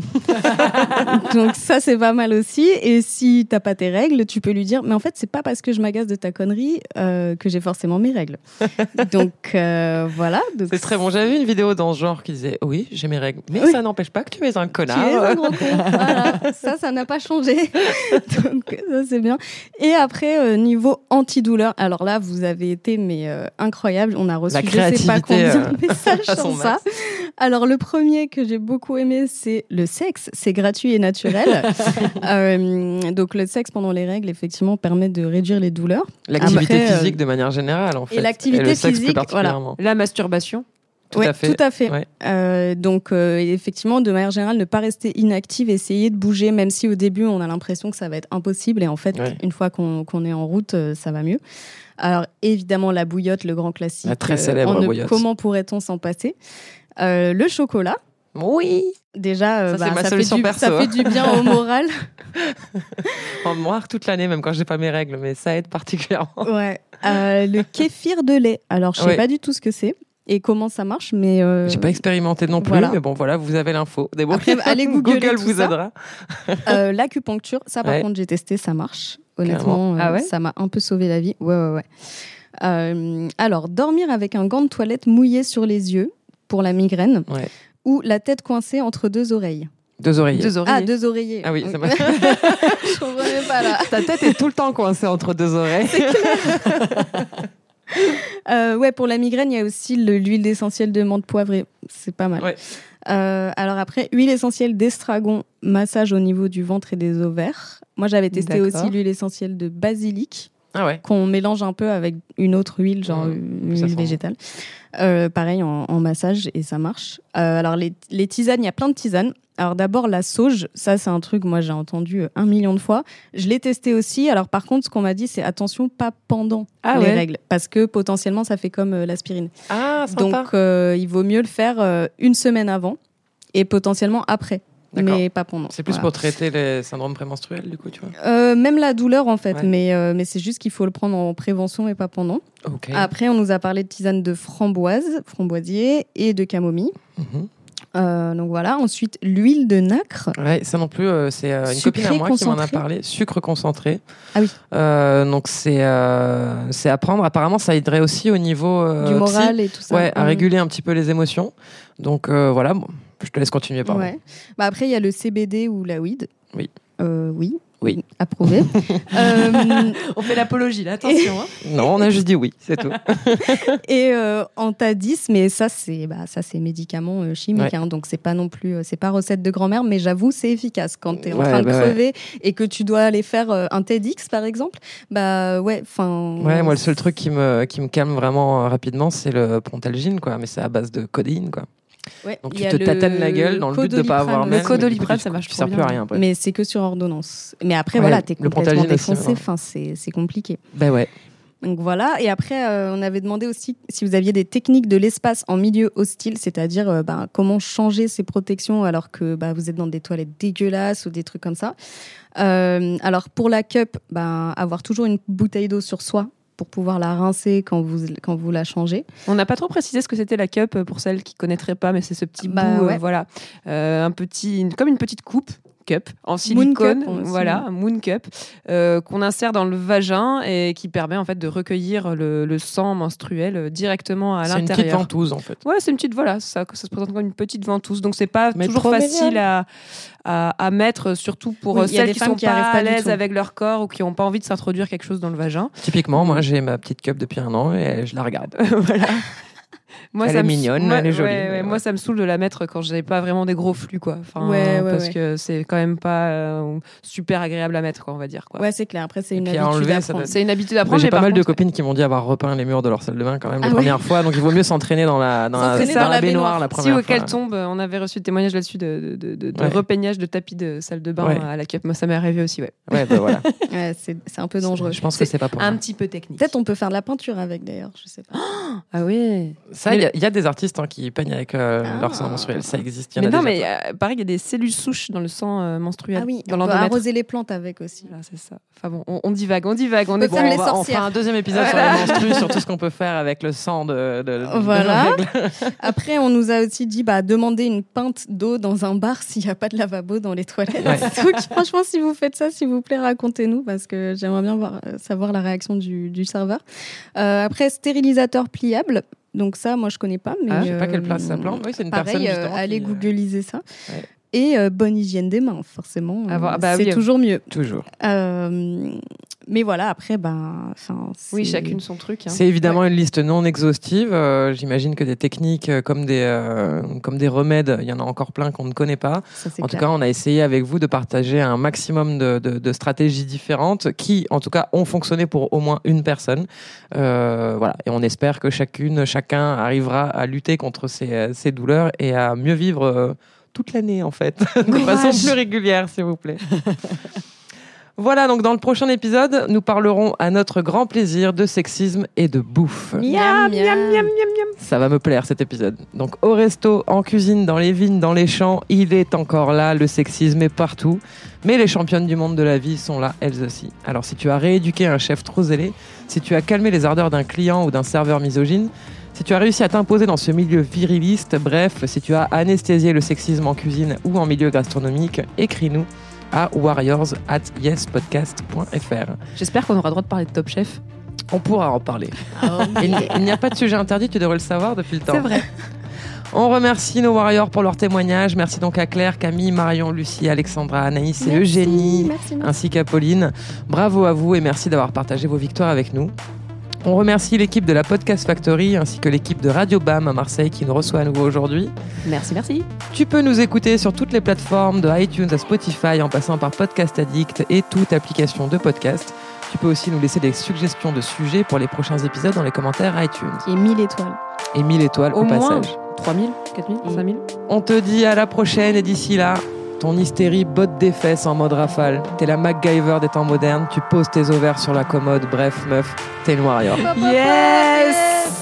<laughs> Donc ça c'est pas mal aussi. Et si t'as pas tes règles, tu peux lui dire mais en fait c'est pas parce que je m'agace de ta connerie euh, que j'ai forcément mes règles. Donc euh, voilà. Donc, C'est très bon. J'avais vu une vidéo dans ce genre qui disait Oui, j'ai mes règles. Mais Oui. ça n'empêche pas que tu es un Tu connard. es un gros <laughs> con. Voilà. Ça, ça n'a pas changé. <laughs> Donc, ça, c'est bien. Et après, euh, niveau antidouleur, alors là, vous avez été mais euh, incroyable. On a reçu La je sais pas combien euh, de messages <laughs> sur ça. Alors, le premier que j'ai beaucoup aimé, c'est le sexe. C'est gratuit et naturel. <laughs> Euh, donc, le sexe pendant les règles, effectivement, permet de réduire les douleurs. L'activité Après, euh, physique de manière générale, en fait. l'activité le sexe plus physique, particulièrement. La masturbation. Tout Ouais, à fait. Tout à fait. Ouais. Euh, donc, euh, effectivement, de manière générale, ne pas rester inactive, essayer de bouger, même si au début, on a l'impression que ça va être impossible. Et en fait, Ouais. une fois qu'on qu'on est en route, euh, ça va mieux. Alors, évidemment, la bouillotte, le grand classique. La très euh, célèbre ne- bouillotte. Comment pourrait-on s'en passer? Euh, Le chocolat. Oui. Déjà, euh, Ça, bah, ma ça, fait du, perso, ça fait du bien au moral. <laughs> <laughs> En noir toute l'année, même quand j'ai pas mes règles, mais ça aide particulièrement. ouais. Euh, le kéfir de lait. Alors, je sais Ouais. pas du tout ce que c'est et comment ça marche, mais. euh, J'ai pas expérimenté non plus, voilà. mais bon, voilà, vous avez l'info. Après, <laughs> allez Google tout vous ça. aidera. Euh, L'acupuncture, ça par Ouais. contre j'ai testé, ça marche. Honnêtement, euh, Ah ouais ça m'a un peu sauvé la vie. Ouais, ouais, ouais. Euh, alors, dormir avec un gant de toilette mouillé sur les yeux pour la migraine Ouais. ou la tête coincée entre deux oreilles. Deux oreillers. Deux oreillers. Ah, deux oreillers. Ah oui, ça <laughs> m'a- Je comprenais pas là. Ta tête est tout le temps coincée entre deux oreilles. Euh, ouais, pour la migraine, il y a aussi le- l'huile essentielle de menthe poivrée. C'est pas mal. Ouais. Euh, alors après, huile essentielle d'estragon, massage au niveau du ventre et des ovaires. Moi, j'avais testé aussi l'huile essentielle de basilic. Ah ouais. qu'on mélange un peu avec une autre huile, genre une huile végétale. Euh, pareil en, en massage et ça marche. Euh, alors les, les tisanes, il y a plein de tisanes. Alors d'abord la sauge, ça c'est un truc moi j'ai entendu euh, un million de fois. Je l'ai testé aussi. Alors par contre ce qu'on m'a dit c'est attention pas pendant Ah les ouais. règles parce que potentiellement ça fait comme euh, l'aspirine. Ah, sympa. Donc euh, il vaut mieux le faire euh, une semaine avant et potentiellement après, D'accord. mais pas pendant. C'est plus Voilà. pour traiter les syndromes prémenstruels, du coup, tu vois. Euh, même la douleur en fait, Ouais. mais, euh, mais c'est juste qu'il faut le prendre en prévention et pas pendant. Ok. Après, on nous a parlé de tisane de framboise, framboisier et de camomille. Mhm. Euh, donc voilà. Ensuite, l'huile de nacre. Ouais, ça non plus, euh, c'est euh, une Sucré, copine à moi qui m'en a parlé. Sucre concentré. Ah oui. Donc c'est c'est à prendre. Apparemment, ça aiderait aussi au niveau Du moral psy. et tout ça. Ouais, à Ouais. réguler un petit peu les émotions. Donc voilà, bon, je te laisse continuer, pardon. Ouais. Bah après, il y a le CBD ou la weed. Oui. Oui. Oui. Approuvé. <laughs> Euh, On fait l'apologie là, attention. hein. <laughs> Non, on a juste dit oui, c'est tout. <laughs> et euh, Antadis, mais ça c'est bah, ça c'est médicament euh, chimique, Ouais. hein, donc c'est pas non plus euh, c'est pas recette de grand-mère, mais j'avoue c'est efficace quand tu es en Ouais, train de bah ouais. crever et que tu dois aller faire un TEDx par exemple. Bah ouais, enfin. Ouais, moi le seul truc qui me qui me calme vraiment rapidement, c'est le Prontalgine, quoi. Mais c'est à base de codéine, quoi. Ouais, Donc tu te le tatanes la gueule dans le but de pas avoir Codoliprane, tu- ça marche trop plus bien. à rien après. Mais c'est que sur ordonnance. Mais après, Ouais, voilà, t'es le complètement défoncé. Enfin, c'est c'est compliqué. Ben ouais. Donc voilà. Et après, euh, on avait demandé aussi si vous aviez des techniques de l'espace en milieu hostile, c'est-à-dire euh, ben, comment changer ses protections alors que bah, vous êtes dans des toilettes dégueulasses ou des trucs comme ça. Euh, alors pour la cup, ben, avoir toujours une bouteille d'eau sur soi pour pouvoir la rincer quand vous, quand vous la changez. On n'a pas trop précisé ce que c'était la cup euh, pour celles qui connaîtraient pas, mais c'est ce petit Bah, bout, euh, voilà, Euh, un petit, comme une petite coupe cup en silicone, cup, voilà, moon cup euh, qu'on insère dans le vagin et qui permet en fait de recueillir le, le sang menstruel directement à C'est une l'intérieur. petite ventouse en fait. Ouais, c'est une petite voilà, ça, ça se présente comme une petite ventouse, donc c'est pas Mais toujours facile à, à, à mettre, surtout pour Oui, il y a celles des qui sont qui pas à pas du l'aise avec leur corps ou qui n'ont pas envie de s'introduire quelque chose dans le vagin. Typiquement, moi j'ai ma petite cup depuis un an et je la regarde. <laughs> voilà. Moi, Elle ça est me- mignonne, moi- elle est jolie, ouais, ouais. Moi, ça me saoule de la mettre quand j'ai pas vraiment des gros flux, quoi. Enfin, Ouais, ouais, parce ouais. que c'est quand même pas euh, super agréable à mettre, quoi, on va dire. Quoi. Ouais, c'est clair. Après, c'est une enlever, à ça prendre. C'est une habitude à prendre. J'ai pas mal de copines qui m'ont dit avoir repeint les murs de leur salle de bain quand même Ah la ouais première fois, donc il vaut mieux s'entraîner dans la dans, la, S'entraîner dans dans la la baignoire baignoire. la Si première auquel fois. tombe, on avait reçu des témoignages là-dessus de, de, de, de Ouais. repeignage de tapis de salle de bain à la cup. Moi, ça m'est arrivé aussi, ouais. Ouais, bah voilà. <laughs> C'est un peu dangereux. Je pense que c'est pas pour Un petit peu technique. Peut-être on peut faire de la peinture avec d'ailleurs, je sais pas. Ah oui. Ça, il y a- il y, a des artistes hein, qui peignent avec euh, Ah. leur sang menstruel. Ça existe. Il y en Mais a non, déjà mais euh, pareil, il y a des cellules souches dans le sang euh, menstruel. Ah oui, dans on peut arroser les plantes avec aussi. Voilà, c'est ça. Enfin bon, on, on divague, on divague, on peut est faire bon, les on va- on fera un deuxième épisode sur Voilà. <laughs> les menstrues, sur tout ce qu'on peut faire avec le sang de. de- Voilà. de. <laughs> Après, on nous a aussi dit bah, demander une pinte d'eau dans un bar <laughs> s'il n'y a pas de lavabo dans les toilettes. Ouais. Donc, franchement, si vous faites ça, s'il vous plaît, racontez-nous parce que j'aimerais bien voir, savoir la réaction du, du serveur. Euh, après, stérilisateur pliable. Donc ça, moi, je connais pas. Mais, Ah, je sais pas euh, quelle place ça plante. Oui, c'est une pareil, personne euh, justement. allez qui, euh, googliser ça. Ouais. Et euh, bonne hygiène des mains, forcément. Ah, bah, Euh, bah c'est oui. toujours mieux. Toujours. Euh, mais voilà, après, ben, enfin, Oui, chacune son truc. hein. C'est évidemment une liste non exhaustive. Euh, J'imagine que des techniques euh, comme des, euh, comme des remèdes, il y en a encore plein qu'on ne connaît pas. Ça, En tout cas, on a essayé avec vous de partager un maximum de, de- de stratégies différentes qui, en tout cas, ont fonctionné pour au moins une personne. Euh, voilà. Et on espère que chacune, chacun arrivera à lutter contre ces, euh, ces douleurs et à mieux vivre euh, toute l'année, en fait, <laughs> de façon plus régulière, s'il vous plaît. <laughs> Voilà, donc dans le prochain épisode, nous parlerons à notre grand plaisir de sexisme et de bouffe. Miam, miam. Ça va me plaire cet épisode. Donc au resto, en cuisine, dans les vignes, dans les champs, il est encore là, le sexisme est partout. Mais les championnes du monde de la vie sont là, elles aussi. Alors si tu as rééduqué un chef trop zélé, si tu as calmé les ardeurs d'un client ou d'un serveur misogyne, si tu as réussi à t'imposer dans ce milieu viriliste, bref, si tu as anesthésié le sexisme en cuisine ou en milieu gastronomique, écris-nous à warriors at yespodcast.fr. J'espère qu'on aura le droit de parler de Top Chef. On pourra en parler. Il, il n'y a pas de sujet interdit, tu devrais le savoir depuis le temps. C'est vrai. <laughs> On remercie nos warriors pour leur témoignage. Merci donc à Claire, Camille, Marion, Lucie, Alexandra, Anaïs et Merci, Eugénie, merci, merci. ainsi qu'à Pauline. Bravo à vous et merci d'avoir partagé vos victoires avec nous. On remercie l'équipe de la Podcast Factory ainsi que l'équipe de Radio BAM à Marseille qui nous reçoit à nouveau aujourd'hui. Merci, merci. Tu peux nous écouter sur toutes les plateformes de iTunes à Spotify en passant par Podcast Addict et toute application de podcast. Tu peux aussi nous laisser des suggestions de sujets pour les prochains épisodes dans les commentaires iTunes. Et 1000 étoiles. Et 1000 étoiles au, Au moins. passage. 3000, 4000, 5000 On te dit à la prochaine et d'ici là, ton hystérie botte des fesses en mode rafale. T'es la MacGyver des temps modernes, tu poses tes ovaires sur la commode. Bref, meuf, t'es une warrior. Yes